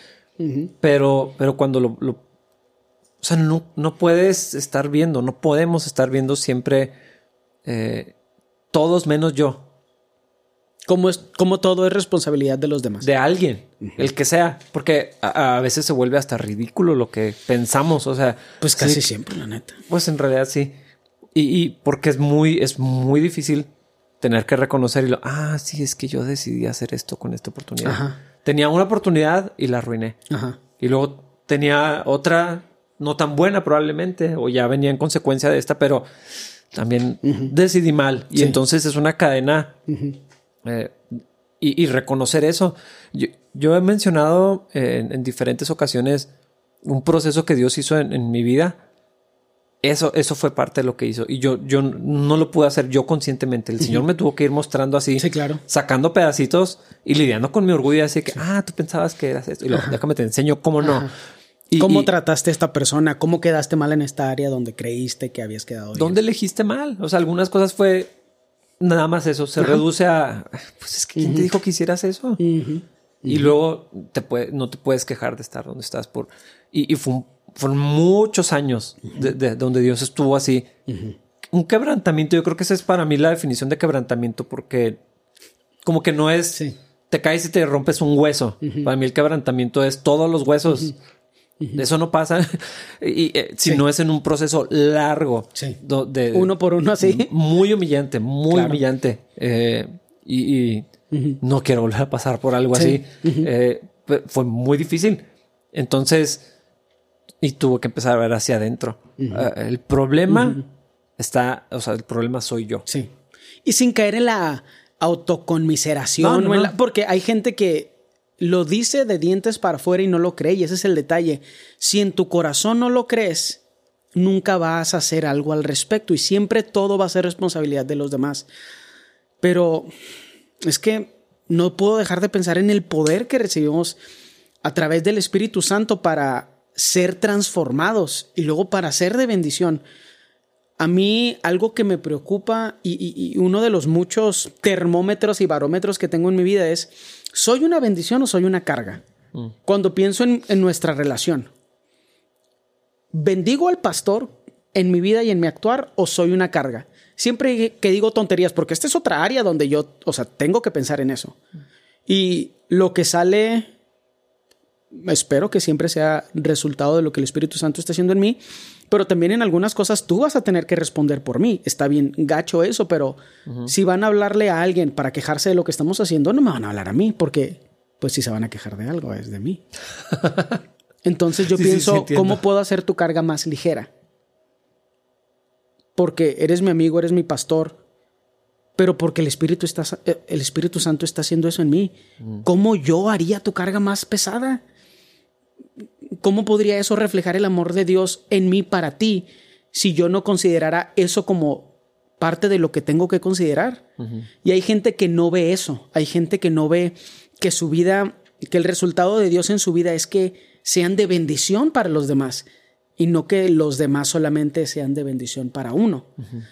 Speaker 1: pero, pero cuando lo, O sea, no, no puedes estar viendo, no podemos estar viendo siempre eh, todos menos yo.
Speaker 2: Como, es, como todo es responsabilidad de los demás.
Speaker 1: De alguien, el que sea. Porque a, a, veces se vuelve hasta ridículo lo que pensamos. O sea.
Speaker 2: Pues casi
Speaker 1: sí,
Speaker 2: siempre, la neta.
Speaker 1: Pues en realidad sí. Y, y, porque es muy, es muy difícil tener que reconocer y lo, ah, sí, es que yo decidí hacer esto con esta oportunidad. Ajá. Tenía una oportunidad y la arruiné. Ajá. Y luego tenía otra no tan buena probablemente, o ya venía en consecuencia de esta, pero también uh -huh. decidí mal. Y sí. entonces es una cadena. Uh -huh. eh, y, y, reconocer eso. Yo, yo he mencionado en, en, diferentes ocasiones un proceso que Dios hizo en, en, mi vida. Eso, eso fue parte de lo que hizo. Y yo, yo no lo pude hacer yo conscientemente. El Señor me tuvo que ir mostrando así,
Speaker 2: sí, claro.
Speaker 1: sacando pedacitos y lidiando con mi orgullo. Y así que, ah, tú pensabas que eras esto. Y luego, déjame te enseño cómo no.
Speaker 2: Y, ¿Cómo y, trataste a esta persona? ¿Cómo quedaste mal en esta área donde creíste que habías quedado bien?
Speaker 1: ¿Dónde elegiste mal? O sea, algunas cosas fue nada más eso. Se Ajá. reduce a, pues es que ¿quién uh -huh. te dijo que hicieras eso? Uh -huh. Y luego te puede, no te puedes quejar de estar donde estás por... Y, y fue un, fueron muchos años de, de, donde Dios estuvo así. Un quebrantamiento, yo creo que esa es para mí la definición de quebrantamiento porque como que no es... Sí. Te caes y te rompes un hueso. Para mí el quebrantamiento es todos los huesos. Eso no pasa y, eh, si sí. no es en un proceso largo.
Speaker 2: Sí. De, uno por uno, así.
Speaker 1: Muy humillante, muy claro. humillante. Eh, y, y uh -huh. no quiero volver a pasar por algo sí. así. Uh -huh. eh, fue muy difícil. Entonces, y tuve que empezar a ver hacia adentro. Uh -huh. el problema está, o sea, el problema soy yo.
Speaker 2: Sí. Y sin caer en la autoconmiseración, no, no, no. porque hay gente que lo dice de dientes para afuera y no lo cree, y ese es el detalle. Si en tu corazón no lo crees, nunca vas a hacer algo al respecto y siempre todo va a ser responsabilidad de los demás. Pero es que no puedo dejar de pensar en el poder que recibimos a través del Espíritu Santo para ser transformados y luego para ser de bendición. A mí algo que me preocupa y, y, y uno de los muchos termómetros y barómetros que tengo en mi vida es ¿Soy una bendición o soy una carga? Mm. Cuando pienso en, en, nuestra relación, ¿bendigo al pastor en mi vida y en mi actuar o soy una carga? Siempre que digo tonterías, porque esta es otra área donde yo, o sea, tengo que pensar en eso. Y lo que sale, espero que siempre sea resultado de lo que el Espíritu Santo está haciendo en mí, pero también en algunas cosas tú vas a tener que responder por mí. Está bien gacho eso, pero uh -huh. si van a hablarle a alguien para quejarse de lo que estamos haciendo, no me van a hablar a mí, porque pues si se van a quejar de algo es de mí. Entonces yo sí, pienso, sí, ¿cómo puedo hacer tu carga más ligera? Porque eres mi amigo, eres mi pastor, pero porque el Espíritu, está, el Espíritu Santo está haciendo eso en mí. Uh -huh. ¿Cómo yo haría tu carga más pesada? ¿Cómo podría eso reflejar el amor de Dios en mí para ti si yo no considerara eso como parte de lo que tengo que considerar? Uh -huh. Y hay gente que no ve eso, hay gente que no ve que su vida, que el resultado de Dios en su vida es que sean de bendición para los demás y no que los demás solamente sean de bendición para uno. Uh -huh.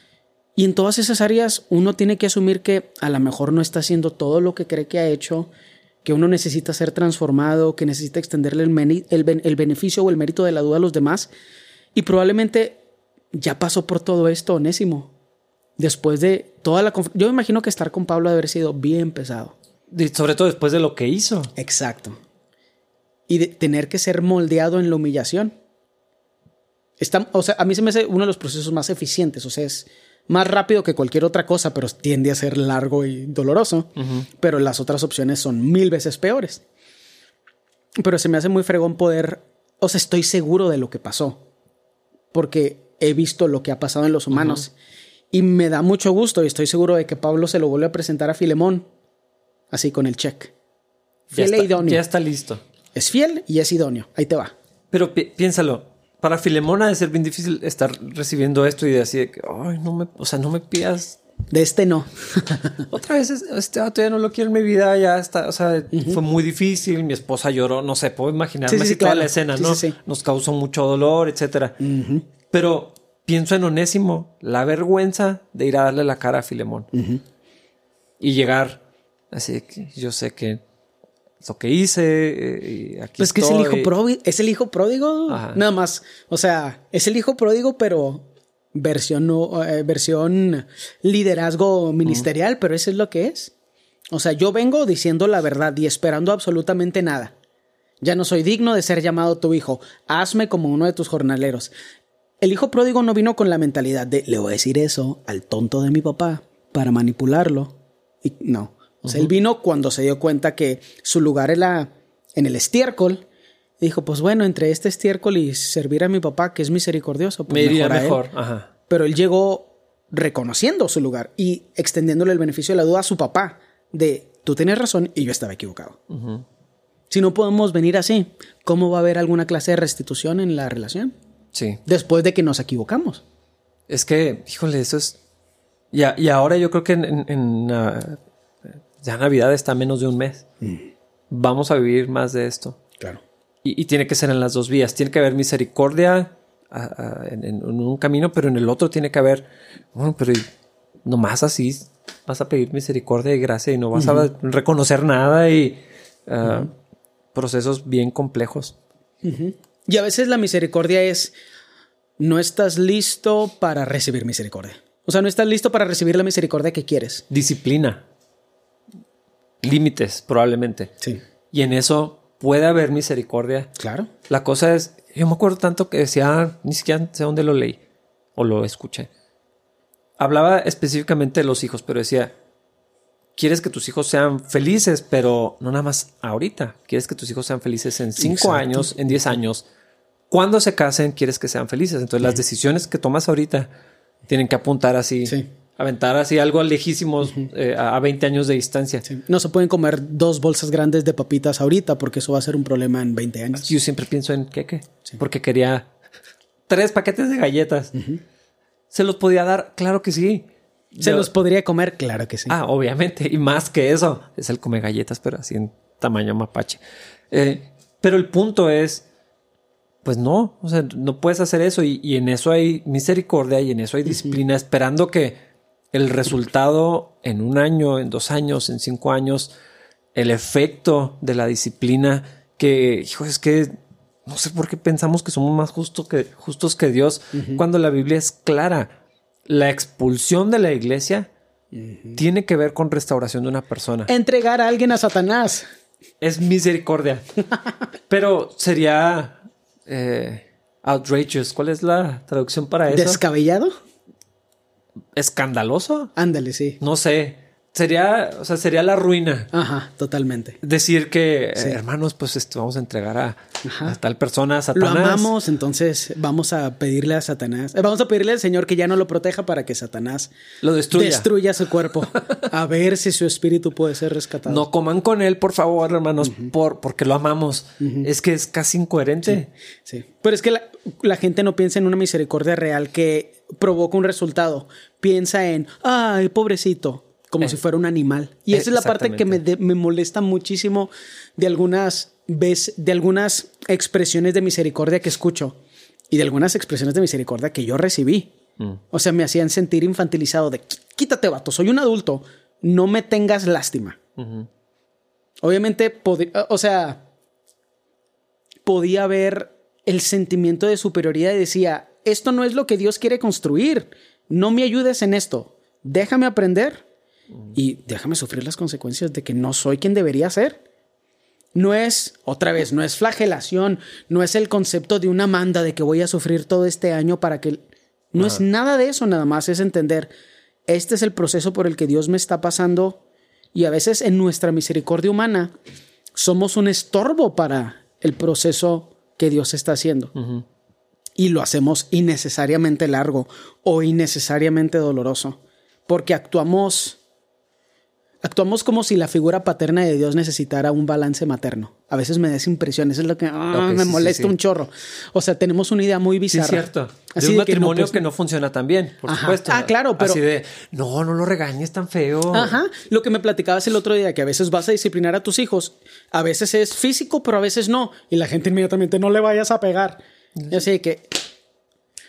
Speaker 2: Y en todas esas áreas uno tiene que asumir que a lo mejor no está haciendo todo lo que cree que ha hecho, que uno necesita ser transformado, que necesita extenderle el, el, el, beneficio o el mérito de la duda a los demás. Y probablemente ya pasó por todo esto, Onésimo. Después de toda la... Yo me imagino que estar con Pablo debe haber sido bien pesado.
Speaker 1: Y sobre todo después de lo que hizo.
Speaker 2: Exacto. Y de tener que ser moldeado en la humillación. Está, o sea, a mí se me hace uno de los procesos más eficientes. O sea, es más rápido que cualquier otra cosa, pero tiende a ser largo y doloroso. Uh -huh. Pero las otras opciones son mil veces peores. Pero se me hace muy fregón poder, o sea, estoy seguro de lo que pasó, porque he visto lo que ha pasado en los humanos. Uh -huh. Y me da mucho gusto y estoy seguro de que Pablo se lo vuelve a presentar a Filemón, así con el check.
Speaker 1: Fiel e idóneo. Ya está listo.
Speaker 2: Es fiel y es idóneo. Ahí te va.
Speaker 1: Pero pi piénsalo, para Filemón ha de ser bien difícil estar recibiendo esto y de así de que, ay, no me, o sea, no me pidas.
Speaker 2: De este no.
Speaker 1: Otra vez, este dato ya no lo quiero en mi vida, ya está, o sea, uh -huh. fue muy difícil, mi esposa lloró, no sé, puedo imaginarme sí, sí, toda claro. la escena, ¿no? Sí, Nos causó mucho dolor, etcétera. Uh -huh. Pero pienso en Onésimo, la vergüenza de ir a darle la cara a Filemón. Uh -huh. Y llegar, así que yo sé que lo que hice eh, y aquí
Speaker 2: pues que es el hijo pródigo es el hijo pródigo Ajá. nada más o sea es el hijo pródigo pero versión eh, versión liderazgo ministerial uh -huh. pero eso es lo que es O sea, yo vengo diciendo la verdad y esperando absolutamente nada. Ya no soy digno de ser llamado tu hijo. Hazme como uno de tus jornaleros. El hijo pródigo no vino con la mentalidad de le voy a decir eso al tonto de mi papá para manipularlo. Y no. O sea, él vino cuando se dio cuenta que su lugar era en el estiércol. Y dijo, pues bueno, entre este estiércol y servir a mi papá, que es misericordioso, pues
Speaker 1: Me iría
Speaker 2: mejor a él".
Speaker 1: mejor. Ajá.
Speaker 2: Pero él llegó reconociendo su lugar y extendiéndole el beneficio de la duda a su papá de tú tienes razón y yo estaba equivocado. Si no podemos venir así, ¿cómo va a haber alguna clase de restitución en la relación?
Speaker 1: Sí.
Speaker 2: Después de que nos equivocamos.
Speaker 1: Es que, híjole, eso es. Y, a- y ahora yo creo que en, en- en, ah, ya Navidad está menos de un mes. Vamos a vivir más de esto.
Speaker 2: Claro.
Speaker 1: Y, y tiene que ser en las dos vías. Tiene que haber misericordia en, en un camino, pero en el otro tiene que haber. Bueno, pero nomás así vas a pedir misericordia y gracia y no vas a reconocer nada y ah, procesos bien complejos.
Speaker 2: Y a veces la misericordia es no estás listo para recibir misericordia. O sea, no estás listo para recibir la misericordia que quieres.
Speaker 1: Disciplina. Límites, probablemente.
Speaker 2: Sí.
Speaker 1: Y en eso puede haber misericordia.
Speaker 2: Claro.
Speaker 1: La cosa es, yo me acuerdo tanto que decía, ni siquiera sé dónde lo leí o lo escuché. Hablaba específicamente de los hijos, pero decía, quieres que tus hijos sean felices, pero no nada más ahorita. Quieres que tus hijos sean felices en cinco
Speaker 2: Exacto.
Speaker 1: años, en diez años. Cuando se casen, quieres que sean felices. Entonces, las decisiones que tomas ahorita tienen que apuntar así,
Speaker 2: Sí.
Speaker 1: Aventar así algo lejísimos eh, a a 20 años de distancia.
Speaker 2: Sí. No se pueden comer dos bolsas grandes de papitas ahorita porque eso va a ser un problema en 20 años.
Speaker 1: Yo siempre pienso en queque, porque quería tres paquetes de galletas. ¿Se los podía dar? Claro que sí.
Speaker 2: ¿Se
Speaker 1: Yo-
Speaker 2: los podría comer? Claro que sí.
Speaker 1: Ah, obviamente. Y más que eso, es el come galletas, pero así en tamaño mapache. Eh, pero el punto es, pues no, o sea, no puedes hacer eso. Y, y en eso hay misericordia y en eso hay disciplina, esperando que el resultado en un año, en dos años, en cinco años, el efecto de la disciplina, que, hijo, es que no sé por qué pensamos que somos más justos que, justos que Dios, cuando la Biblia es clara. La expulsión de la iglesia tiene que ver con restauración de una persona.
Speaker 2: Entregar a alguien a Satanás.
Speaker 1: Es misericordia. Pero sería eh, outrageous. ¿Cuál es la traducción para eso?
Speaker 2: ¿Descabellado?
Speaker 1: ¿Escandaloso?
Speaker 2: Ándale, sí.
Speaker 1: No sé. Sería, o sea, sería la ruina.
Speaker 2: Ajá, totalmente.
Speaker 1: Decir que, eh, hermanos, pues esto, vamos a entregar a, tal persona, a
Speaker 2: Lo
Speaker 1: Satanás.
Speaker 2: amamos, entonces vamos a pedirle a Satanás. eh, Vamos a pedirle al Señor que ya no lo proteja para que Satanás
Speaker 1: Lo destruya.
Speaker 2: destruya su cuerpo. A ver si su espíritu puede ser rescatado.
Speaker 1: No coman con él, por favor, hermanos, por, porque lo amamos. Es que es casi incoherente.
Speaker 2: Sí. Pero es que la, la gente no piensa en una misericordia real que provoca un resultado. Piensa en, ay, pobrecito, como
Speaker 1: Eh.
Speaker 2: si fuera un animal. Y
Speaker 1: Eh,
Speaker 2: esa es la parte que me, de- me molesta muchísimo de algunas veces, de algunas expresiones de misericordia que escucho y de algunas expresiones de misericordia que yo recibí.
Speaker 1: Mm.
Speaker 2: O sea, me hacían sentir infantilizado de, quítate, vato, soy un adulto, no me tengas lástima. Obviamente, o sea, podía ver el sentimiento de superioridad y decía, esto no es lo que Dios quiere construir, no me ayudes en esto, déjame aprender y déjame sufrir las consecuencias de que no soy quien debería ser. No es, otra vez, no es flagelación, no es el concepto de una manda de que voy a sufrir todo este año para que... No es nada de eso, nada más es entender, este es el proceso por el que Dios me está pasando y a veces en nuestra misericordia humana somos un estorbo para el proceso que Dios está haciendo. Y lo hacemos innecesariamente largo o innecesariamente doloroso, porque actuamos actuamos como si la figura paterna de Dios necesitara un balance materno. A veces me da esa impresión, eso es lo que ah, me
Speaker 1: sí, sí,
Speaker 2: molesta
Speaker 1: sí.
Speaker 2: un chorro. O sea, tenemos una idea muy
Speaker 1: Sí,
Speaker 2: bizarra.
Speaker 1: es cierto. De
Speaker 2: Así
Speaker 1: un
Speaker 2: de que no,
Speaker 1: matrimonio
Speaker 2: pues,
Speaker 1: que no funciona tan bien, por
Speaker 2: Ajá.
Speaker 1: supuesto.
Speaker 2: Ah, claro, pero-
Speaker 1: Así de, no, no lo regañes tan feo.
Speaker 2: Ajá, lo que me platicabas el otro día, que a veces vas a disciplinar a tus hijos, a veces es físico, pero a veces no, y la gente inmediatamente no le vayas a pegar. Y así de que,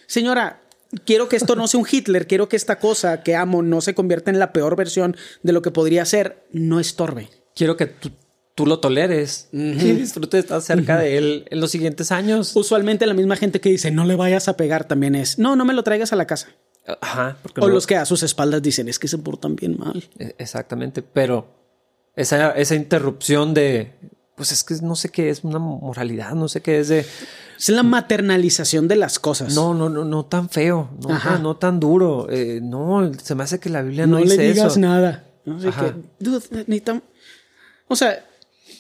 Speaker 2: señora, quiero que esto no sea un Hitler, quiero que esta cosa que amo no se convierta en la peor versión de lo que podría ser, no estorbe.
Speaker 1: Quiero que tú, tú lo toleres y disfrutes estar cerca de él en los siguientes años.
Speaker 2: Usualmente la misma gente que dice no le vayas a pegar también es, no, no me lo traigas a la casa.
Speaker 1: Ajá. Porque
Speaker 2: O
Speaker 1: no-
Speaker 2: los que a sus espaldas dicen es que se portan bien mal.
Speaker 1: E- Exactamente, pero esa, esa interrupción de, pues es que no sé qué es una moralidad, no sé qué es de...
Speaker 2: Es la maternalización de las cosas.
Speaker 1: No, no, no, no tan feo, no,
Speaker 2: Ajá.
Speaker 1: tan, no tan duro. eh, no, se me hace que la Biblia no,
Speaker 2: no le digas
Speaker 1: eso.
Speaker 2: nada. ¿no? Así
Speaker 1: Ajá.
Speaker 2: que, dude, necesitam- O sea,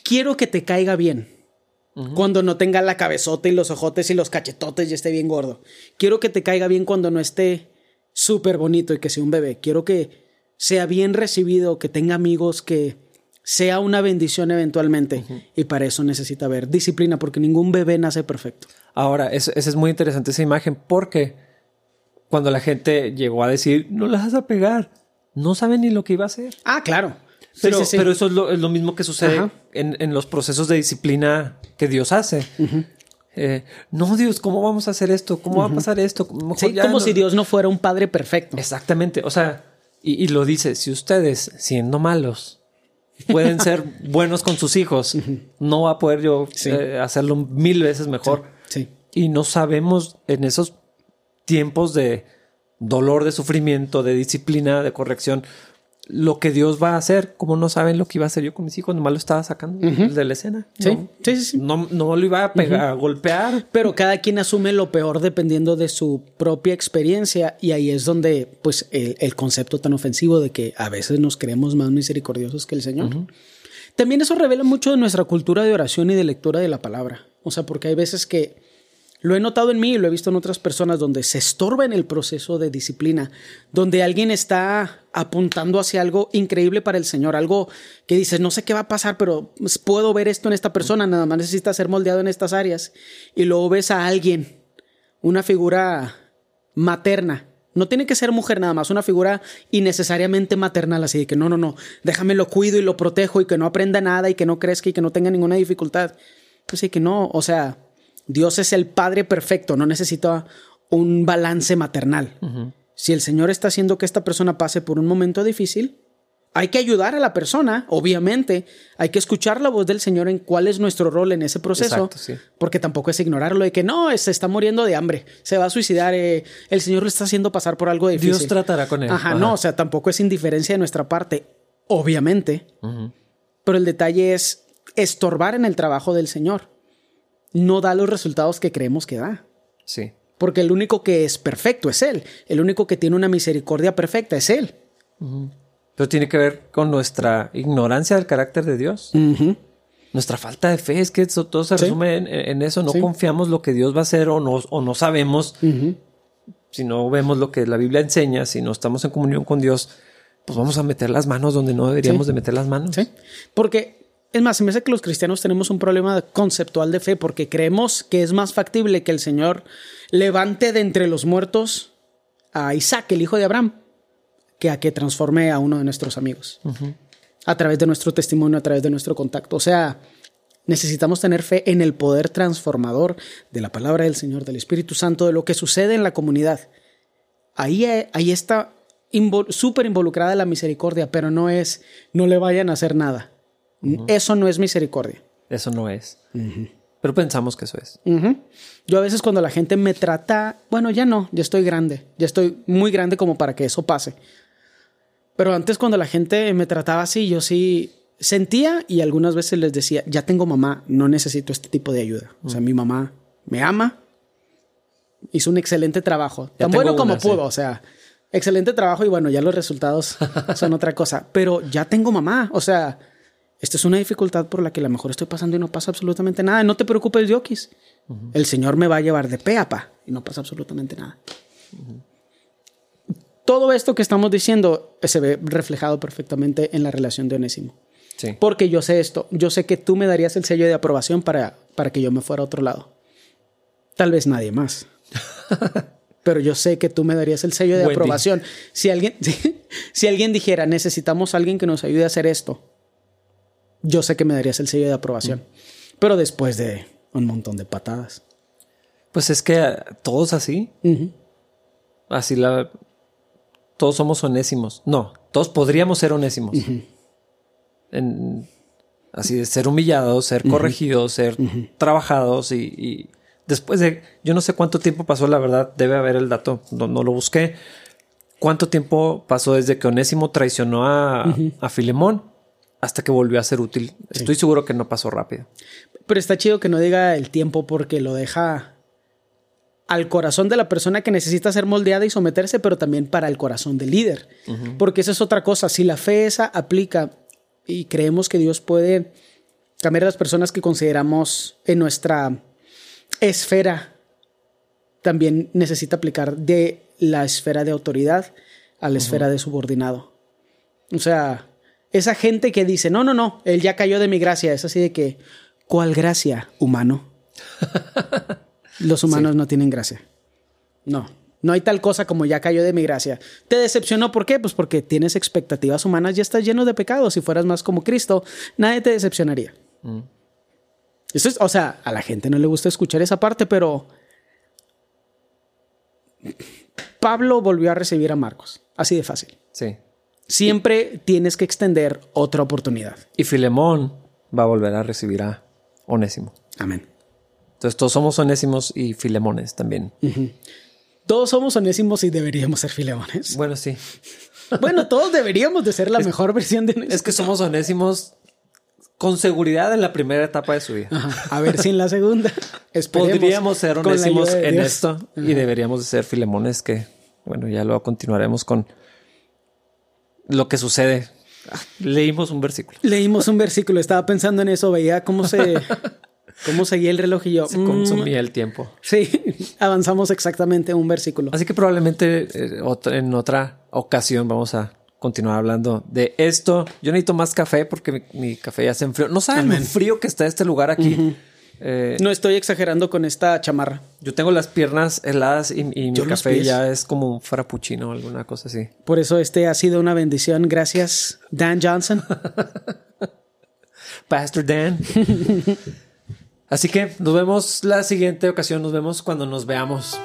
Speaker 2: quiero que te caiga bien. Cuando no tenga la cabezota y los ojotes y los cachetotes y esté bien gordo. Quiero que te caiga bien cuando no esté súper bonito y que sea un bebé. Quiero que sea bien recibido, que tenga amigos, que sea una bendición eventualmente. Y para eso necesita haber disciplina, porque ningún bebé nace perfecto.
Speaker 1: Ahora, es- esa es muy interesante esa imagen porque cuando la gente llegó a decir, no las vas a pegar, no saben ni lo que iba a hacer.
Speaker 2: Ah, claro.
Speaker 1: Pero,
Speaker 2: sí, sí.
Speaker 1: pero eso es lo, es lo mismo que sucede en, en los procesos de disciplina que Dios hace. Eh, no, Dios, ¿cómo vamos a hacer esto? ¿Cómo va a pasar esto? Mejor
Speaker 2: Sí,
Speaker 1: ya
Speaker 2: como
Speaker 1: no-
Speaker 2: si Dios no fuera un padre perfecto.
Speaker 1: Exactamente. O sea, y, y lo dice, si ustedes, siendo malos, pueden ser buenos con sus hijos, no va a poder yo
Speaker 2: Sí.
Speaker 1: eh, hacerlo mil veces mejor.
Speaker 2: Sí.
Speaker 1: Y no sabemos en esos tiempos de dolor, de sufrimiento, de disciplina, de corrección, lo que Dios va a hacer. Como no saben lo que iba a hacer yo con mis hijos, nomás lo estaba sacando de la escena.
Speaker 2: Sí,
Speaker 1: No,
Speaker 2: sí, sí, sí.
Speaker 1: no, no lo iba a pegar, a golpear.
Speaker 2: Pero cada quien asume lo peor dependiendo de su propia experiencia y ahí es donde pues el, el concepto tan ofensivo de que a veces nos creemos más misericordiosos que el Señor. También eso revela mucho de nuestra cultura de oración y de lectura de la palabra. O sea, porque hay veces que lo he notado en mí y lo he visto en otras personas donde se estorba en el proceso de disciplina, donde alguien está apuntando hacia algo increíble para el Señor, algo que dices, no sé qué va a pasar, pero pues, puedo ver esto en esta persona, nada más necesita ser moldeado en estas áreas. Y luego ves a alguien, una figura materna. No tiene que ser mujer nada más, una figura innecesariamente maternal, así de que no, no, no, déjame lo cuido y lo protejo y que no aprenda nada y que no crezca y que no tenga ninguna dificultad. Pues sí que no, o sea, Dios es el Padre perfecto, no necesita un balance maternal. Si el Señor está haciendo que esta persona pase por un momento difícil, hay que ayudar a la persona, obviamente. Hay que escuchar la voz del Señor en cuál es nuestro rol en ese proceso.
Speaker 1: Exacto, sí.
Speaker 2: Porque tampoco es ignorarlo de que no, se está muriendo de hambre, se va a suicidar, eh, el Señor lo está haciendo pasar por algo difícil.
Speaker 1: Dios tratará con él.
Speaker 2: Ajá,
Speaker 1: Ajá.
Speaker 2: no, o sea, tampoco es indiferencia de nuestra parte, obviamente. Pero el detalle es estorbar en el trabajo del Señor. No da los resultados que creemos que da.
Speaker 1: Sí.
Speaker 2: Porque el único que es perfecto es Él. El único que tiene una misericordia perfecta es Él.
Speaker 1: Pero tiene que ver con nuestra ignorancia del carácter de Dios. Nuestra falta de fe es que eso, todo se
Speaker 2: Sí.
Speaker 1: resume en, en eso. No
Speaker 2: Sí.
Speaker 1: confiamos lo que Dios va a hacer o no, o no sabemos. Si no vemos lo que la Biblia enseña, si no estamos en comunión con Dios, pues vamos a meter las manos donde no deberíamos
Speaker 2: Sí.
Speaker 1: de meter las manos.
Speaker 2: Sí. Porque, es más, se me hace que los cristianos tenemos un problema conceptual de fe porque creemos que es más factible que el Señor levante de entre los muertos a Isaac, el hijo de Abraham, que a que transforme a uno de nuestros amigos. A través de nuestro testimonio, a través de nuestro contacto. O sea, necesitamos tener fe en el poder transformador de la palabra del Señor, del Espíritu Santo, de lo que sucede en la comunidad. Ahí, ahí está súper involucrada la misericordia, pero no es, no le vayan a hacer nada. Eso no es misericordia.
Speaker 1: Eso no es. Pero pensamos que eso es.
Speaker 2: Yo a veces cuando la gente me trata, bueno, ya no, ya estoy grande, ya estoy muy grande como para que eso pase. Pero antes cuando la gente me trataba así, yo sí sentía y algunas veces les decía, ya tengo mamá, no necesito este tipo de ayuda. O sea, mi mamá me ama, hizo un excelente trabajo,
Speaker 1: Ya
Speaker 2: tan bueno como
Speaker 1: una, sí.
Speaker 2: pudo, o sea, excelente trabajo y bueno, ya los resultados son otra cosa. Pero ya tengo mamá, o sea, esta es una dificultad por la que a lo mejor estoy pasando y no pasa absolutamente nada. No te preocupes, Yokis. El Señor me va a llevar de pe a pa y no pasa absolutamente nada. Todo esto que estamos diciendo se ve reflejado perfectamente en la relación de Onésimo.
Speaker 1: Sí.
Speaker 2: Porque yo sé esto, yo sé que tú me darías el sello de aprobación para, para que yo me fuera a otro lado. Tal vez nadie más. Pero yo sé que tú me darías el sello de
Speaker 1: Wendy.
Speaker 2: aprobación. Si alguien, si alguien dijera, necesitamos a alguien que nos ayude a hacer esto, yo sé que me darías el sello de aprobación. Pero después de un montón de patadas.
Speaker 1: Pues es que eh, todos así. Así la. Todos somos onésimos. No, todos podríamos ser onésimos. En- así de ser humillados, ser corregidos, ser trabajados y, y después de. Yo no sé cuánto tiempo pasó, la verdad, debe haber el dato, no, no lo busqué. ¿Cuánto tiempo pasó desde que Onésimo traicionó a, a Filemón hasta que volvió a ser útil. Estoy seguro que no pasó rápido.
Speaker 2: Pero está chido que no diga el tiempo porque lo deja al corazón de la persona que necesita ser moldeada y someterse, pero también para el corazón del líder. Porque esa es otra cosa. Si la fe esa aplica y creemos que Dios puede cambiar a las personas que consideramos en nuestra esfera, también necesita aplicar de la esfera de autoridad a la esfera de subordinado. O sea, esa gente que dice, no, no, no, él ya cayó de mi gracia, es así de que, ¿cuál gracia, humano? Los humanos no tienen gracia. No. No hay tal cosa como ya cayó de mi gracia. ¿Te decepcionó por qué? Pues porque tienes expectativas humanas y estás lleno de pecados. Si fueras más como Cristo, nadie te decepcionaría. Mm. Eso es, o sea, a la gente no le gusta escuchar esa parte, pero Pablo volvió a recibir a Marcos. Así de fácil.
Speaker 1: Sí.
Speaker 2: Siempre tienes que extender otra oportunidad.
Speaker 1: Y Filemón va a volver a recibir a Onésimo.
Speaker 2: Amén.
Speaker 1: Entonces todos somos onésimos y filemones también.
Speaker 2: Todos somos onésimos y deberíamos ser filemones.
Speaker 1: Bueno, sí.
Speaker 2: bueno, todos deberíamos de ser la mejor versión de
Speaker 1: Es que somos onésimos con seguridad en la primera etapa de su vida.
Speaker 2: A ver si en la segunda.
Speaker 1: Podríamos ser onésimos en esto y deberíamos de ser filemones que, bueno, ya lo continuaremos con lo que sucede. Leímos un versículo.
Speaker 2: Leímos un versículo. Estaba pensando en eso. Veía cómo se ¿Cómo seguía el reloj y yo?
Speaker 1: Se consumía el tiempo.
Speaker 2: Sí, avanzamos exactamente un versículo.
Speaker 1: Así que probablemente eh, en otra ocasión vamos a continuar hablando de esto. Yo necesito más café porque mi, café ya se enfrió. No saben lo frío que está este lugar aquí.
Speaker 2: Eh, no estoy exagerando con esta chamarra.
Speaker 1: Yo tengo las piernas heladas y, mi café ya es como un frappuccino o alguna cosa así.
Speaker 2: Por eso este ha sido una bendición. Gracias, Dan Johnson.
Speaker 1: Pastor Dan. Así que nos vemos la siguiente ocasión, nos vemos cuando nos veamos.